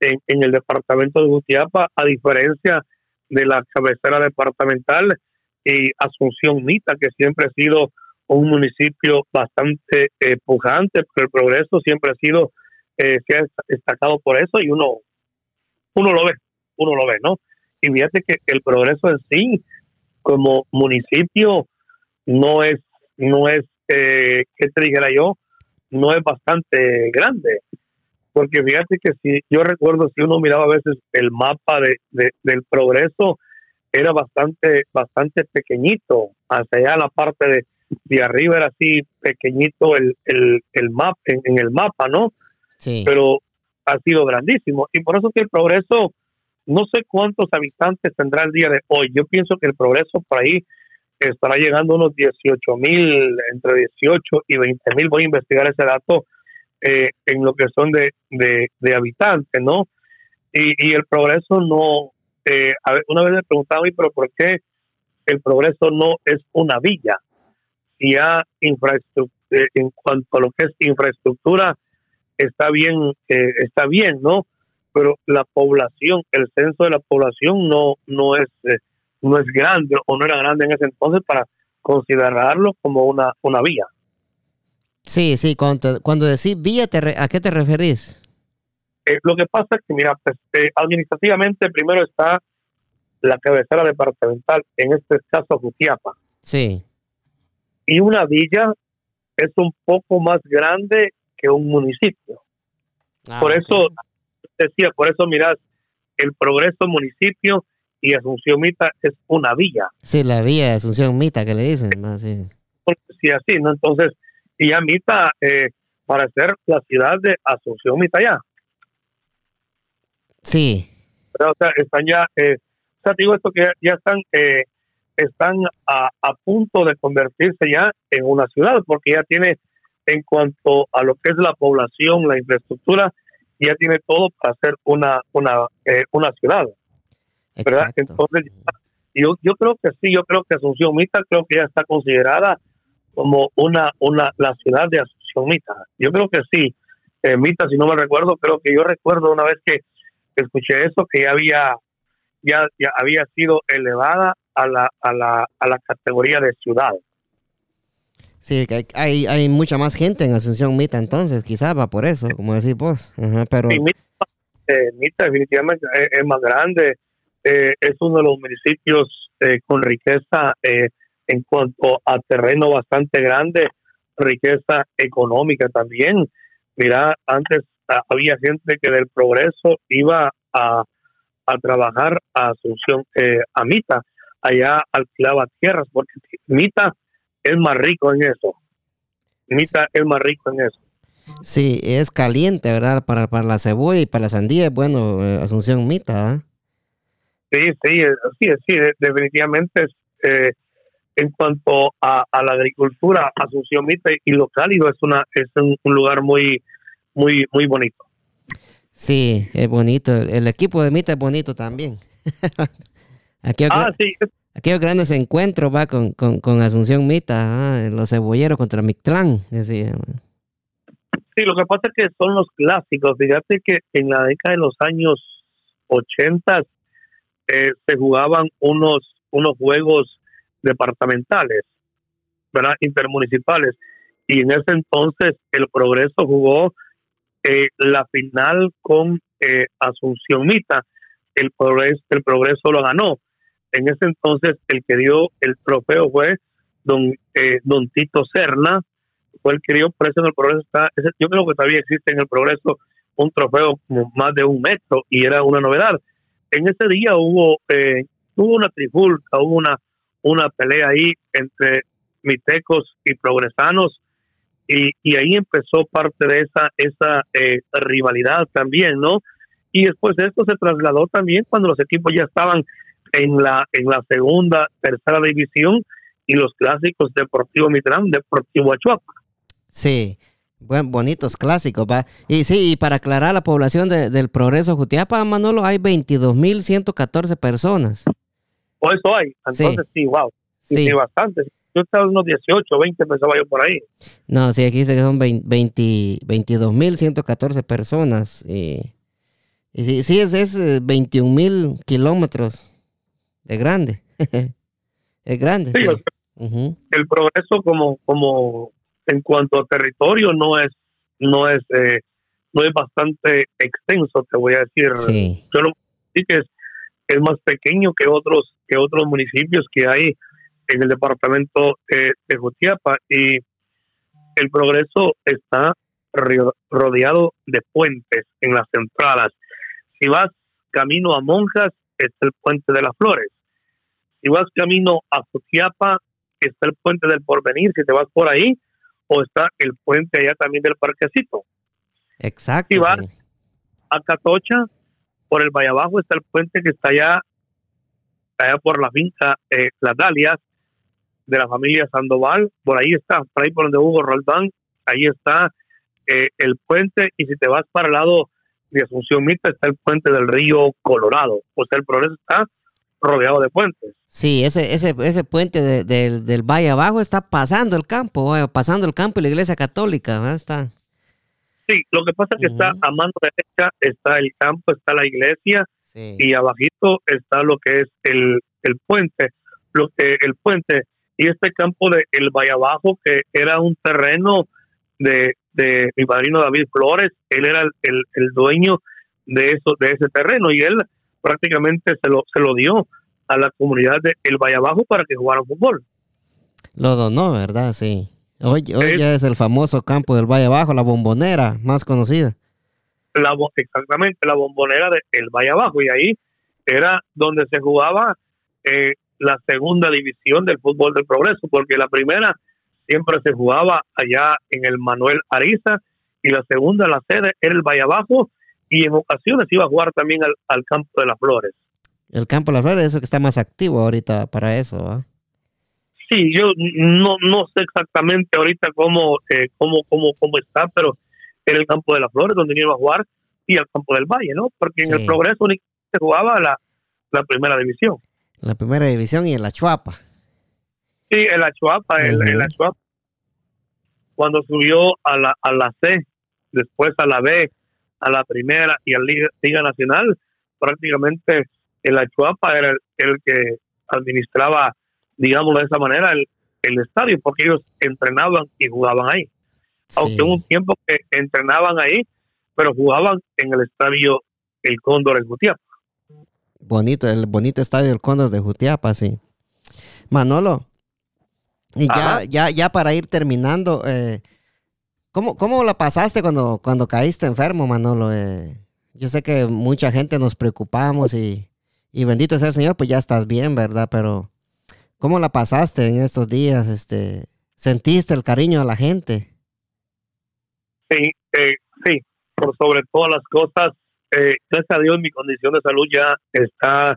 en, en, el departamento de Jutiapa, a diferencia de la cabecera departamental y Asunción Mita, que siempre ha sido un municipio bastante eh, pujante, pero el progreso siempre ha sido, eh, se ha destacado por eso y uno, uno lo ve, uno lo ve, ¿no? Y fíjate que el progreso en sí, como municipio, no es, no es, eh, ¿qué te dijera yo? No es bastante grande. Porque fíjate que si yo recuerdo, si uno miraba a veces el mapa de, del progreso, era bastante, bastante pequeñito. Hacia allá la parte de, de arriba era así pequeñito el, el, el mapa, en, el mapa, ¿no? Sí. Pero ha sido grandísimo. Y por eso que el progreso, no sé cuántos habitantes tendrá el día de hoy. Yo pienso que el progreso por ahí estará llegando a unos 18 mil, entre 18 y 20 mil. Voy a investigar ese dato eh, en lo que son de, de, habitantes, ¿no? Y, y el progreso no, eh, una vez me preguntaba, pero ¿por qué el progreso no es una villa? Si ya infraestructura, eh, en cuanto a lo que es infraestructura, está bien, eh, está bien, ¿no? Pero la población, el censo de la población no, no es, no es grande o no era grande en ese entonces para considerarlo como una, una vía. Sí, sí, cuando, cuando decís vía, ¿a qué te referís? Eh, lo que pasa es que, mira, pues, eh, administrativamente primero está la cabecera departamental, en este caso Jutiapa. Sí. Y una villa es un poco más grande que un municipio. Ah, por eso, decía, por eso mirad, el progreso municipio y Asunción Mita es una villa. Sí, la villa de Asunción Mita que le dicen. ¿no? Sí. sí, así, ¿no? Entonces, y ya Mita, eh, para ser la ciudad de Asunción Mita ya. Sí. o sea, están ya, eh, o sea, digo esto que ya, están, eh, están a, a, punto de convertirse ya en una ciudad, porque ya tiene, en cuanto a lo que es la población, la infraestructura, ya tiene todo para ser una, una, eh, una ciudad. ¿Verdad? Entonces, yo, yo creo que sí, yo creo que Asunción Mita creo que ya está considerada como una, una, la ciudad de Asunción Mita. Yo creo que sí. Eh, Mita, si no me recuerdo, creo que yo recuerdo una vez que escuché eso, que ya había, ya, ya había sido elevada a la, a, la, a la categoría de ciudad. Sí, que hay, hay mucha más gente en Asunción Mita entonces, quizás va por eso, como decís vos. pero... Eh, Mita, definitivamente es, más grande, eh, es uno de los municipios eh, con riqueza en cuanto a terreno bastante grande, riqueza económica también. Mira, antes había gente que del progreso iba a, trabajar a Asunción, eh, a Mita, allá alquilaba tierras, porque Mita es más rico en eso. Mita es más rico en eso. Sí, es caliente, ¿verdad? Para, para la cebolla y para la sandía, bueno, eh, Asunción Mita. ¿ah? Sí, sí, sí, sí, definitivamente eh, en cuanto a, la agricultura, Asunción Mita y lo cálido es una es un lugar muy muy, muy bonito. Sí, es bonito. El equipo de Mita es bonito también. aquellos, ah, sí. aquellos grandes encuentros va con, con, Asunción Mita, ah, los cebolleros contra Mictlán. Decía. Sí, lo que pasa es que son los clásicos. Fíjate que en la década de los años 80 eh, se jugaban unos, unos juegos departamentales, ¿verdad? Intermunicipales. Y en ese entonces el Progreso jugó eh, la final con eh, Asunción Mita. El progreso, el progreso lo ganó. En ese entonces el que dio el trofeo fue don, eh, don Tito Serna, fue el que dio, por eso en el progreso está, yo creo que todavía existe en el progreso un trofeo como más de un metro y era una novedad. En ese día hubo, eh, hubo una trifulca, hubo una, una pelea ahí entre mitecos y progresanos y, y ahí empezó parte de esa esa eh, rivalidad también, ¿no? y después esto se trasladó también cuando los equipos ya estaban en la en la segunda, tercera división y los clásicos Deportivo Mitrán, Deportivo Achuapa. Sí, buen, bonitos clásicos, va. Y sí, y para aclarar la población del Progreso Jutiapa, Manolo, hay 22.114 personas. O eso hay, entonces sí, wow. Sí, bastante. Yo estaba unos 18, 20 pensaba yo por ahí. No, sí, aquí dice que son 22.114 personas. Y, y sí, sí, es, es 21.000 eh, kilómetros de grande. es grande. Sí, El progreso como, como en cuanto a territorio no es, no es, eh, no es bastante extenso, te voy a decir. Yo sí que es, es más pequeño que otros, que otros municipios que hay en el departamento de Jutiapa y el progreso está rodeado de puentes en las entradas. Si vas camino a Monjas, está el puente de las Flores. Si vas camino a Jutiapa, está el puente del Porvenir. Si te vas por ahí, o está el puente allá también del Parquecito. Exacto. Si vas a Catocha, por el Valle Abajo está el puente que está allá, allá por la finca eh, Las Dalias de la familia Sandoval. Por ahí está, por ahí por donde Hugo Roldán, ahí está eh, el puente. Y si te vas para el lado de Asunción Mita, está el puente del río Colorado. O sea, el progreso está rodeado de puentes. Sí, ese, ese, ese puente del Valle Abajo está pasando el campo, pasando el campo y la iglesia católica, está. Sí, lo que pasa es que está a mano derecha, está el campo, está la iglesia y abajito está lo que es el, el puente, lo que el puente y este campo de el Valle Abajo que era un terreno de, de mi padrino David Flores, él era el, el, el dueño de eso de ese terreno y él prácticamente se lo, se lo dio a la comunidad de El Valle Abajo para que jugaran fútbol. Lo donó, ¿verdad? Sí. Hoy, hoy ya es el famoso campo del Valle Abajo, la bombonera más conocida. La, exactamente, la bombonera del El Valle Abajo. Y ahí era donde se jugaba eh, la segunda división del fútbol del progreso, porque la primera siempre se jugaba allá en el Manuel Ariza y la segunda, la sede, era el Valle Abajo y en ocasiones iba a jugar también al, campo de las flores. El campo de las flores es el que está más activo ahorita para eso, Sí, yo no, no sé exactamente ahorita cómo, eh, cómo, cómo, cómo está, pero en el campo de las flores donde iba a jugar y al campo del Valle, ¿no? Porque en el Progreso se jugaba la, la primera división. La primera división y en la Chuapa. Sí, en la Chuapa, en, la Chuapa. Cuando subió a la, a la C, después a la B, a la primera y a la Liga, Nacional, prácticamente el Achuapa era el, que administraba, digamos de esa manera, el, estadio, porque ellos entrenaban y jugaban ahí. Aunque hubo un tiempo que entrenaban ahí, pero jugaban en el estadio El Cóndor de Jutiapa. Bonito, el bonito estadio El Cóndor de Jutiapa, sí. Manolo, y ya, ya, ya para ir terminando, eh, ¿Cómo, ¿Cómo la pasaste cuando, cuando caíste enfermo, Manolo? Eh, yo sé que mucha gente nos preocupamos y, y bendito sea el Señor, pues ya estás bien, ¿verdad? Pero ¿cómo la pasaste en estos días? Este, ¿Sentiste el cariño a la gente? Sí, eh, sí, por sobre todas las cosas, eh, gracias a Dios mi condición de salud ya está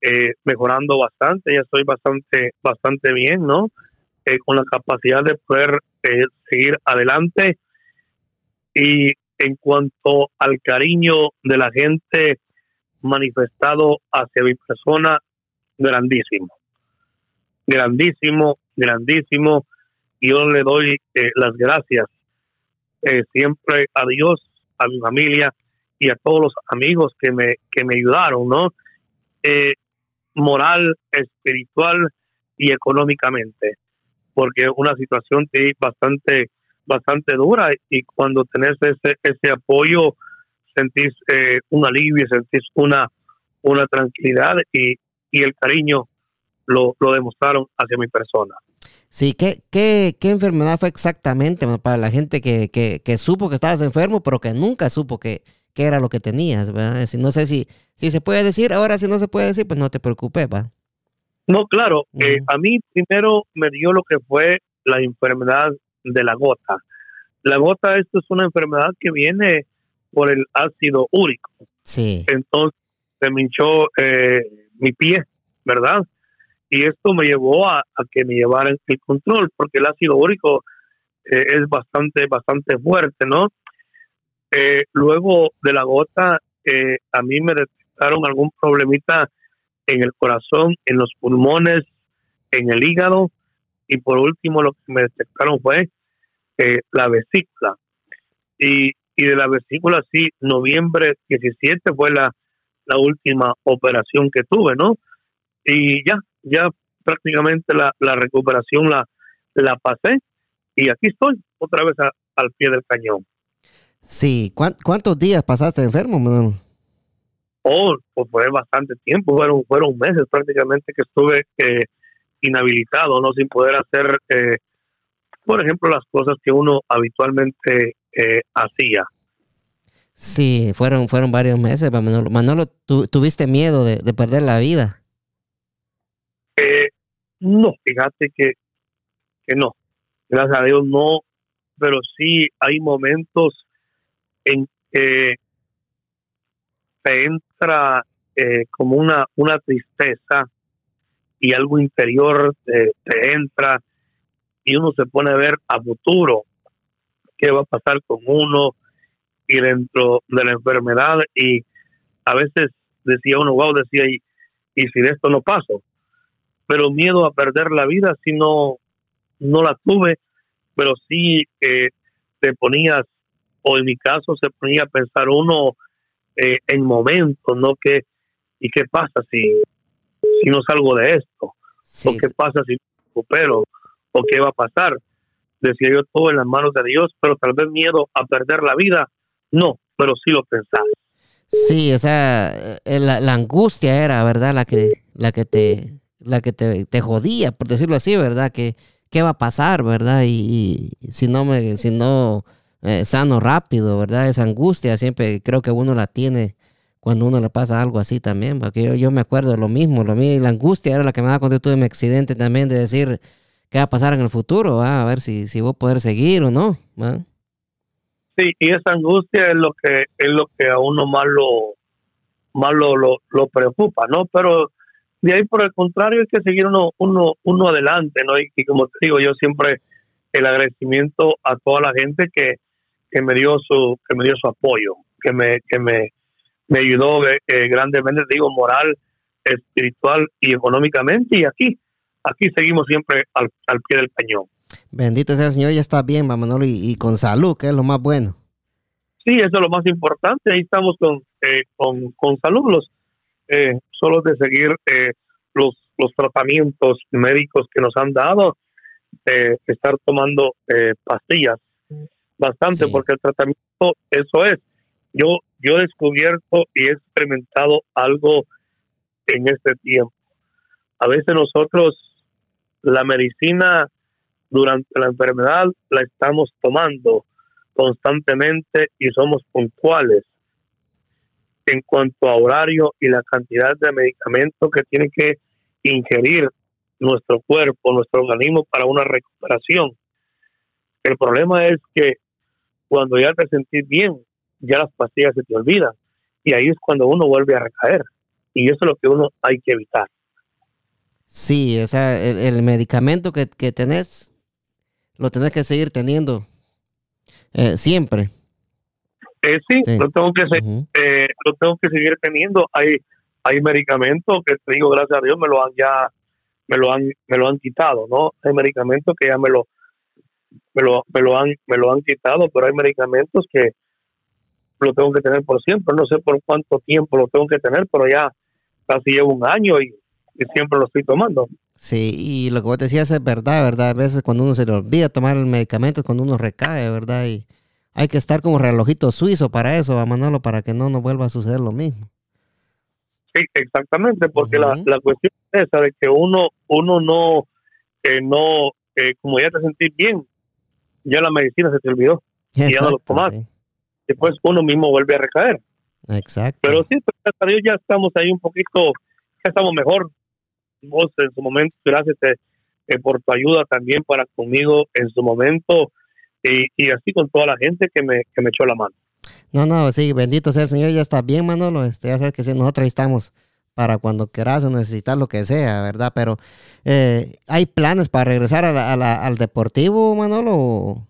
eh, mejorando bastante, ya estoy bastante, bastante bien, ¿no? con la capacidad de poder seguir adelante. Y en cuanto al cariño de la gente manifestado hacia mi persona, grandísimo. Grandísimo, grandísimo. Yo le doy eh, las gracias eh, siempre a Dios, a mi familia y a todos los amigos que me, que me ayudaron, ¿no? Eh, moral, espiritual y económicamente porque es una situación que bastante bastante dura y cuando tenés ese ese apoyo sentís eh, un alivio, sentís una una tranquilidad y, y el cariño lo, lo, demostraron hacia mi persona. Sí, ¿qué, qué, qué enfermedad fue exactamente para la gente que, que, supo que estabas enfermo, pero que nunca supo que, que era lo que tenías? ¿verdad? no sé si, si se puede decir, ahora si no se puede decir, pues no te preocupes, ¿va? No, claro. Eh, a mí primero me dio lo que fue la enfermedad de la gota. La gota, esto es una enfermedad que viene por el ácido úrico. Sí. Entonces se me hinchó eh, mi pie, ¿verdad? Y esto me llevó a, que me llevaran el control, porque el ácido úrico eh, es bastante, bastante fuerte, ¿no? Eh, luego de la gota, a mí me detectaron algún problemita en el corazón, en los pulmones, en el hígado, y por último lo que me detectaron fue la vesícula. Y, y de la vesícula, sí, noviembre 17 fue la, la última operación que tuve, ¿no? Y ya, ya prácticamente la, la recuperación la, la pasé y aquí estoy, otra vez al pie del cañón. Sí, ¿cuántos días pasaste enfermo, Manuel? Pues fue bastante tiempo, fueron, fueron meses prácticamente que estuve eh, inhabilitado, ¿no? Sin poder hacer, eh, por ejemplo, las cosas que uno habitualmente eh, hacía. Sí, fueron, fueron varios meses, Manolo. Manolo, ¿tuviste miedo de, perder la vida? Eh, no, fíjate que, que no. Gracias a Dios no, pero sí hay momentos en que te entra eh, como una, una tristeza y algo interior te entra y uno se pone a ver a futuro. Qué va a pasar con uno y dentro de la enfermedad y a veces decía uno, wow, decía, y, y si de esto no paso, pero miedo a perder la vida si no, no la tuve, pero sí que te ponías, o en mi caso se ponía a pensar uno eh, en momentos, ¿no? que ¿Y qué pasa si, si no salgo de esto? ¿O qué pasa si recupero? ¿O qué va a pasar? Decía yo todo en las manos de Dios, pero tal vez miedo a perder la vida no, pero sí lo pensaba. Sí, o sea, eh, la, angustia era, ¿verdad? La que, la que te, la que te, jodía, por decirlo así, ¿verdad? Que qué va a pasar, ¿verdad? Y, si no me, si no eh, sano rápido, ¿verdad? Esa angustia siempre creo que uno la tiene cuando uno le pasa algo así también, porque yo, yo me acuerdo lo mismo, lo mismo, la angustia era la que me daba cuando tuve mi accidente también de decir qué va a pasar en el futuro, a ver si, si voy a poder seguir o no. ¿va? Sí, y esa angustia es lo que es lo que a uno más lo más lo, lo, preocupa, ¿no? Pero de ahí por el contrario hay que seguir uno uno uno adelante, ¿no? Y, como te digo, yo siempre el agradecimiento a toda la gente que, que me dio su que me dio su apoyo, que me que me, me ayudó eh, eh, grandemente, digo, moral, espiritual y económicamente y aquí aquí seguimos siempre al, al pie del cañón. Bendito sea el Señor, ya está bien, Manolo, y, con salud, que es lo más bueno. Sí, eso es lo más importante. Ahí estamos con, eh, con, con, salud, los, eh, solo de seguir eh, los, los tratamientos médicos que nos han dado, estar tomando pastillas bastante, porque el tratamiento, eso es. Yo, yo he descubierto y he experimentado algo en este tiempo. A veces nosotros, la medicina durante la enfermedad la estamos tomando constantemente y somos puntuales en cuanto a horario y la cantidad de medicamentos que tiene que ingerir nuestro cuerpo, nuestro organismo para una recuperación. El problema es que cuando ya te sentís bien, ya las pastillas se te olvidan y ahí es cuando uno vuelve a recaer y eso es lo que uno hay que evitar. Sí, o sea, el, medicamento que, que tenés lo tenés que seguir teniendo eh, siempre. Eh, sí, Lo, tengo que eh, lo tengo que seguir teniendo. Hay hay medicamentos que te digo gracias a Dios me lo han ya me lo han me lo han quitado, ¿no? Hay medicamentos que ya me lo me lo, me lo han me lo han quitado, pero hay medicamentos que lo tengo que tener por siempre. No sé por cuánto tiempo lo tengo que tener, pero ya casi llevo un año y siempre lo estoy tomando. Sí, y lo que vos decías es verdad, ¿verdad? A veces cuando uno se le olvida tomar el medicamento es cuando uno recae, ¿verdad? Y hay que estar como relojito suizo para eso, a Manolo, para que no nos vuelva a suceder lo mismo. Sí, exactamente, porque la, la, cuestión es esa de que uno, uno no, eh, no eh, como ya te sentís bien, ya la medicina se te olvidó y ya no lo tomas. Después uno mismo vuelve a recaer. Exacto. Pero sí, pues, ya estamos ahí un poquito, ya estamos mejor, vos en su momento, gracias eh, eh, por tu ayuda también para conmigo en su momento y, así con toda la gente que me, que me echó la mano. No, no, sí, bendito sea el Señor, ya está bien, Manolo. Este, ya sabes que nosotros estamos para cuando quieras o necesitas lo que sea, ¿verdad? Pero, eh, ¿hay planes para regresar a al deportivo, Manolo?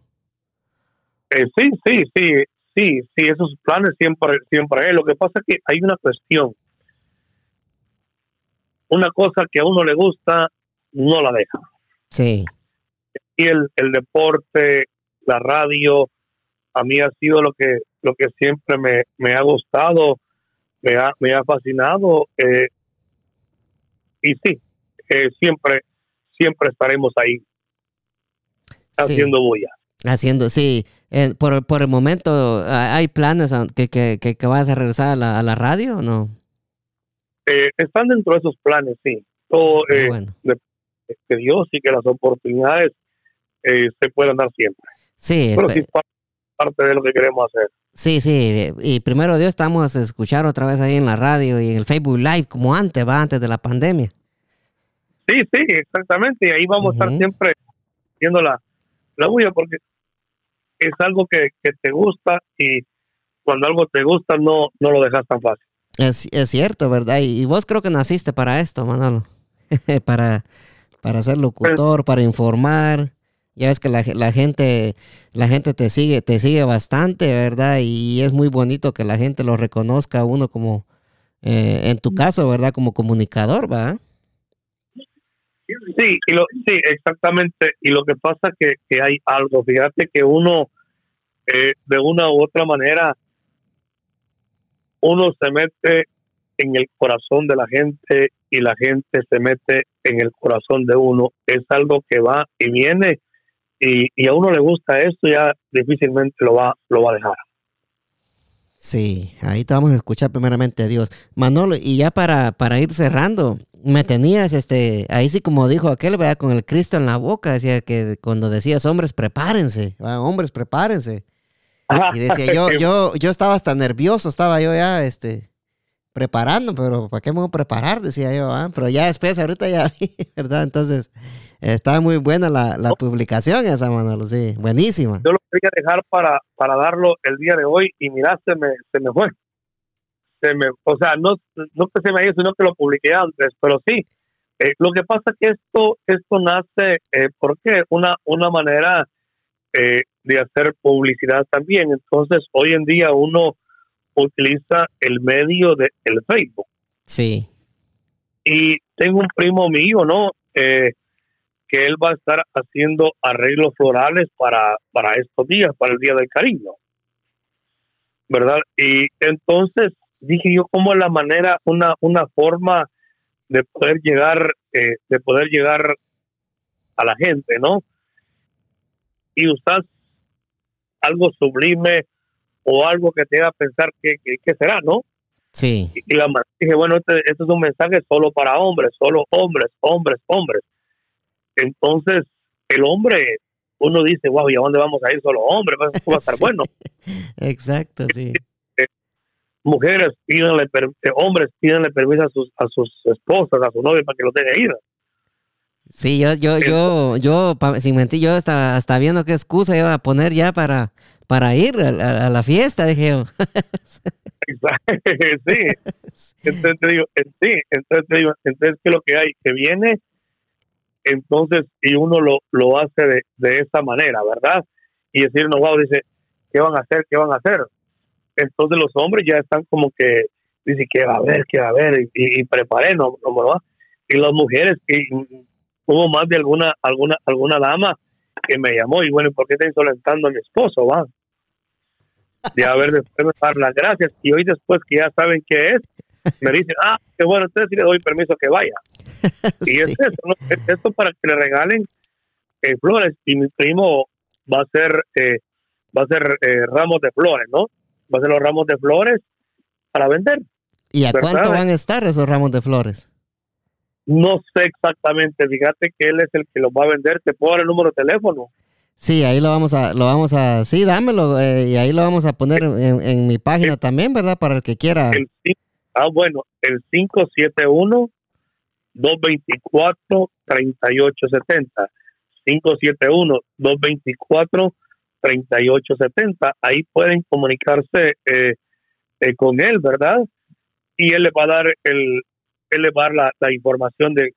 Eh, sí, sí, sí, sí, sí, esos planes siempre, siempre hay. Lo que pasa es que hay una cuestión. Una cosa que a uno le gusta, no la deja. Sí. Y el, el deporte, la radio, a mí ha sido lo que, lo que siempre me, me ha gustado me ha, me ha fascinado eh, y sí, eh, siempre, siempre estaremos ahí haciendo bulla. Haciendo, sí. Eh, por, por el momento, ¿hay planes que, que, que, vas a regresar a la, a la radio o no? están dentro de esos planes, sí. Todo ah, que Dios y que las oportunidades se puedan dar siempre. Sí, Pero sí, parte de lo que queremos hacer. Sí, sí, y primero Dios estamos a escuchar otra vez ahí en la radio y en el Facebook Live como antes, va, antes de la pandemia. Sí, sí, exactamente, y ahí vamos a estar siempre viendo la, la bulla porque es algo que, te gusta y cuando algo te gusta no, no lo dejas tan fácil. Es, es cierto, ¿verdad? Y, vos creo que naciste para esto, Manolo, para, para ser locutor, para informar. Ya ves que la, la, gente, la gente te sigue, te sigue bastante, ¿verdad? Y es muy bonito que la gente lo reconozca a uno como, eh, en tu caso, ¿verdad? Como comunicador, ¿va? Sí, y lo, sí, exactamente. Y lo que pasa que, que hay algo, fíjate que uno, eh, de una u otra manera, uno se mete en el corazón de la gente y la gente se mete en el corazón de uno. Es algo que va y viene y, a uno le gusta esto, ya difícilmente lo va, lo va a dejar. Sí, ahí te vamos a escuchar primeramente a Dios. Manolo, y ya para, para ir cerrando, me tenías, este, ahí sí como dijo aquel, ¿verdad? Con el Cristo en la boca, decía que cuando decías hombres, prepárense, hombres, prepárense. Y decía, yo, yo, yo estaba hasta nervioso, estaba yo ya, este, preparando, pero ¿para qué me voy a preparar? Decía yo, ¿ah? pero ya después, ahorita ya, ¿verdad? Entonces, Está muy buena la, la publicación esa, Manolo, sí, buenísima. Yo lo quería dejar para, para darlo el día de hoy y mira, se me, se me fue. Se me, o sea, no, no que se me haya, sino que lo publiqué antes, pero sí. Eh, lo que pasa es que esto, esto nace, eh, porque una, una manera eh, de hacer publicidad también. Entonces, hoy en día uno utiliza el medio del el Facebook. Sí. Y tengo un primo mío, ¿no? Eh, que él va a estar haciendo arreglos florales para, para estos días, para el Día del Cariño. ¿Verdad? Y entonces dije yo, ¿cómo es la manera, una, una forma de poder llegar, eh, de poder llegar a la gente, ¿no? Y usar algo sublime o algo que te haga pensar que, que, será, ¿no? Sí. Y, la dije, bueno, este, este es un mensaje solo para hombres, solo hombres, hombres, hombres. Entonces, el hombre, uno dice, wow, ¿y a dónde vamos a ir solo hombres? va a estar bueno. Exacto, sí. Eh, mujeres, pídanle, eh, hombres, pídanle permiso a sus, a sus esposas, a su novia para que lo tenga ir. Sí, yo, yo, yo, yo, sin mentir, yo hasta, hasta viendo qué excusa iba a poner ya para, para ir a, la fiesta, dije yo. sí, entonces te digo, sí, entonces te digo, entonces que lo que hay, que viene entonces, y uno lo, lo hace de, de esa manera, ¿verdad? Y decir, no, wow, dice, ¿qué van a hacer? ¿Qué van a hacer? Entonces los hombres ya están como que, dice, ¿qué va a haber? ¿Qué va a haber? Y, y preparé, ¿no? ¿no va? Y las mujeres, y hubo más de alguna, alguna, alguna dama que me llamó y bueno, ¿por qué está insolentando a mi esposo, va? De haber después dar las gracias y hoy después que ya saben qué es, me dicen, ah, qué bueno, entonces sí le doy permiso que vaya. Y es eso, ¿no? es esto para que le regalen eh, flores y mi primo va a hacer eh, va a ser eh, ramos de flores, ¿no? Va a ser los ramos de flores para vender. ¿Y a cuánto van a estar esos ramos de flores? No sé exactamente, fíjate que él es el que los va a vender, te puedo dar el número de teléfono. Sí, ahí lo vamos a, lo vamos a, sí, dámelo, y ahí lo vamos a poner en, mi página también, ¿verdad? Para el que quiera. Ah, bueno, el 571 224-3870. 571-224-3870. 3870. Ahí pueden comunicarse eh, eh, con él, ¿verdad? Y él le va a dar el él le va a dar la, información de,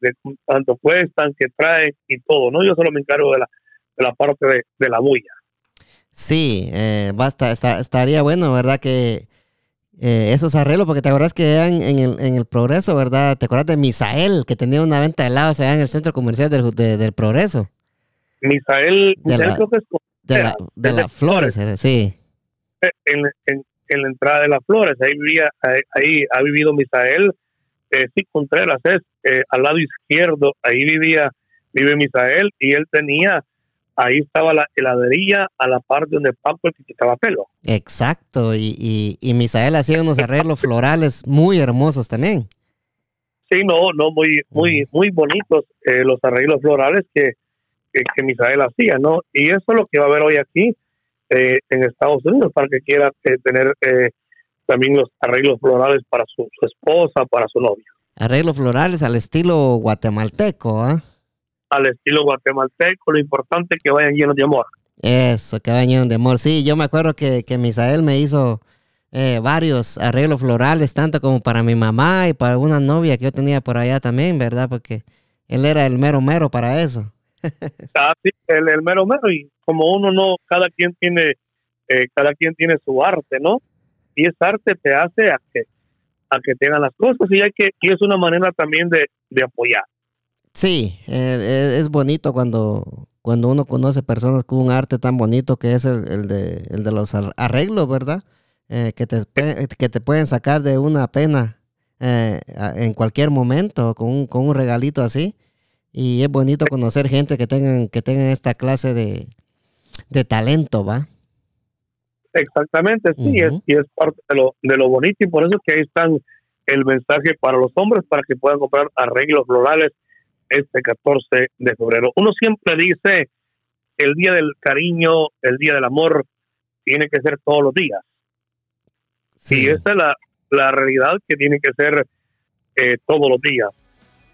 cuánto cuestan, qué traen y todo, ¿no? Yo solo me encargo de la, de la parte de, la bulla. Sí, eh, basta, estaría bueno, ¿verdad? Que eh, esos arreglos, porque te acuerdas que en, en, el, en el Progreso, ¿verdad? ¿Te acuerdas de Misael, que tenía una venta de helados allá en el centro comercial del, del Progreso? Misael, de la, de, las flores, sí. En, en, en, la entrada de las flores, ahí vivía, ahí, ha vivido Misael, eh, sí, Contreras es eh, al lado izquierdo, ahí vivía, vive Misael, y él tenía ahí estaba la heladería a la parte donde Paco el quitaba pelo. Exacto, y, y, y Misael hacía unos arreglos florales muy hermosos también. Sí, no, no, muy, muy, muy bonitos eh, los arreglos florales que, que, Misael hacía, ¿no? Y eso es lo que va a haber hoy aquí eh, en Estados Unidos para que quiera eh, tener también los arreglos florales para su, su, esposa, para su novio. Arreglos florales al estilo guatemalteco, ¿ah? Al estilo guatemalteco, lo importante es que vayan llenos de amor. Eso, que vayan llenos de amor. Sí, yo me acuerdo que, que Misael me hizo eh, varios arreglos florales, tanto como para mi mamá y para una novia que yo tenía por allá también, ¿verdad? Porque él era el mero mero para eso. ah, sí, el, el, mero mero y como uno no, cada quien tiene, eh, cada quien tiene su arte, ¿no? Y ese arte te hace a que, a que tengan las cosas y hay que, y es una manera también de, de apoyar. Sí, eh, eh, es bonito cuando, cuando uno conoce personas con un arte tan bonito que es el, de, el de los arreglos, ¿verdad? Eh, que, te, que te pueden sacar de una pena en cualquier momento con un, con un regalito así. Y es bonito conocer gente que tengan, que tengan esta clase de, de talento, ¿va? Exactamente, sí, es, y es parte de lo, de lo bonito y por eso que ahí están el mensaje para los hombres para que puedan comprar arreglos florales este 14 de febrero. Uno siempre dice, el día del cariño, el día del amor, tiene que ser todos los días. Sí. Y esa es la, la realidad que tiene que ser eh, todos los días.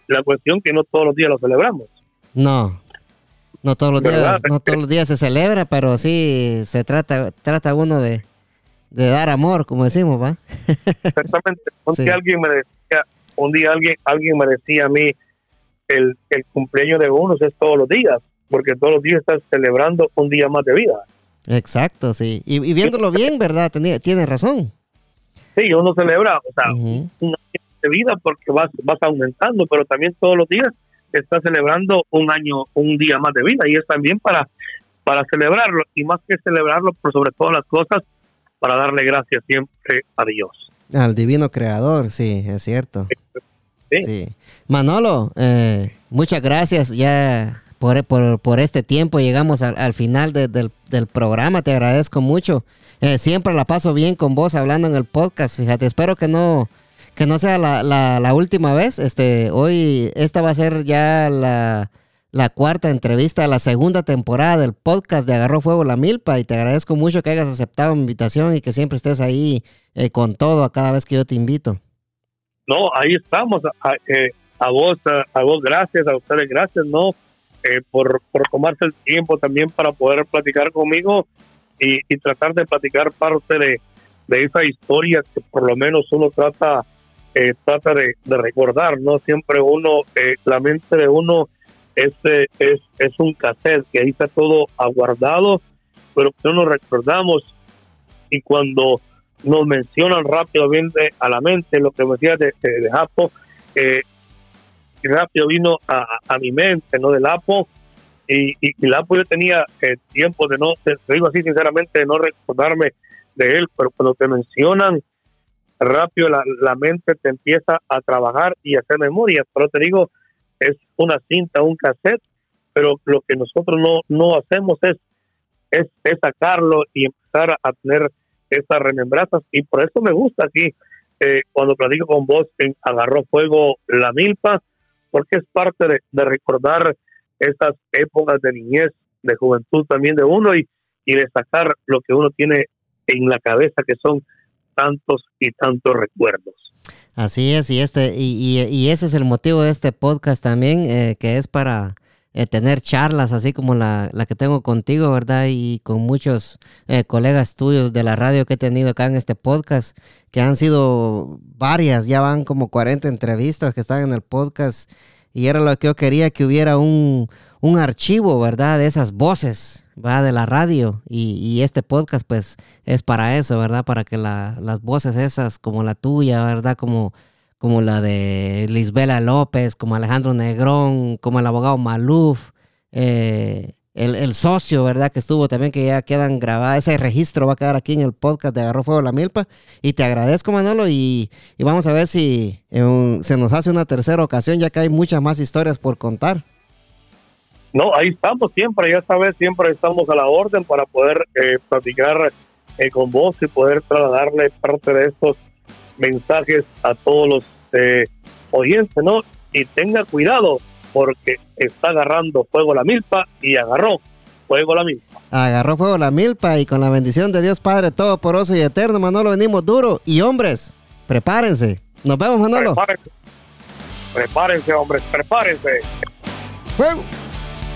La cuestión que no todos los días lo celebramos. No, no todos los días, no todos los días se celebra, pero sí se trata, trata uno de, de dar amor, como decimos, ¿va? Exactamente. Un día alguien me decía, un día alguien, alguien me decía a mí, el, el cumpleaños de uno es todos los días, porque todos los días estás celebrando un día más de vida. Exacto, sí. Y, viéndolo bien, ¿verdad? Tiene, tiene razón. Sí, uno celebra, o sea, un año de vida porque vas, vas aumentando, pero también todos los días estás celebrando un año, un día más de vida y es también para, para celebrarlo y más que celebrarlo, por sobre todas las cosas, para darle gracias siempre a Dios. Al divino creador, sí, es cierto. Sí. Manolo, eh, muchas gracias ya por, por, este tiempo. Llegamos al, final del, programa. Te agradezco mucho. Eh, siempre la paso bien con vos hablando en el podcast. Fíjate, espero que no, que no sea la, la, última vez. Este, hoy, esta va a ser ya la, la cuarta entrevista la segunda temporada del podcast de Agarró Fuego la Milpa. Y te agradezco mucho que hayas aceptado mi invitación y que siempre estés ahí eh, con todo a cada vez que yo te invito. No, ahí estamos. A, eh, vos, a, vos gracias, a ustedes gracias, ¿no? Eh, por, por tomarse el tiempo también para poder platicar conmigo y, tratar de platicar parte de, de, esa historia que por lo menos uno trata eh, trata de, de, recordar, ¿no? Siempre uno, eh, la mente de uno es, es, es un cassette que ahí está todo aguardado, pero que no nos recordamos y cuando nos mencionan rápidamente a la mente lo que me decía de, de, Japo, eh, rápido vino a, a, mi mente, ¿no? Del Apo, y, y, el Apo yo tenía eh, tiempo de no, te, digo así sinceramente, de no recordarme de él, pero cuando te mencionan, rápido la, la mente te empieza a trabajar y a hacer memoria, pero te digo, es una cinta, un cassette, pero lo que nosotros no, no hacemos es, es, es sacarlo y empezar a tener estas remembranzas y por eso me gusta aquí eh, cuando platico con vos en Agarró Fuego la Milpa, porque es parte de, recordar esas épocas de niñez, de juventud también de uno y, y de sacar lo que uno tiene en la cabeza, que son tantos y tantos recuerdos. Así es, y este y, y, ese es el motivo de este podcast también, eh, que es para eh, tener charlas así como la, la, que tengo contigo, ¿verdad? Y con muchos eh, colegas tuyos de la radio que he tenido acá en este podcast, que han sido varias, ya van como 40 entrevistas que están en el podcast. Y era lo que yo quería, que hubiera un, un archivo, ¿verdad? De esas voces, ¿verdad? De la radio. Y, y, este podcast, pues, es para eso, ¿verdad? Para que la, las voces esas, como la tuya, ¿verdad? Como como la de Lisbela López, como Alejandro Negrón, como el abogado Maluf, eh, el, socio, ¿verdad? Que estuvo también, que ya quedan grabadas. Ese registro va a quedar aquí en el podcast de Agarró Fuego la Milpa. Y te agradezco, Manolo, y, vamos a ver si se nos hace una tercera ocasión, ya que hay muchas más historias por contar. No, ahí estamos siempre, ya sabes, siempre estamos a la orden para poder eh, platicar eh, con vos y poder trasladarle parte de estos mensajes a todos los eh, oyentes, ¿no? Y tenga cuidado porque está agarrando fuego la milpa y agarró fuego la milpa. Agarró fuego la milpa y con la bendición de Dios Padre todo poroso y eterno, Manolo, venimos duro. Y hombres, prepárense. Nos vemos, Manolo. Prepárense, prepárense hombres, prepárense. Fuego.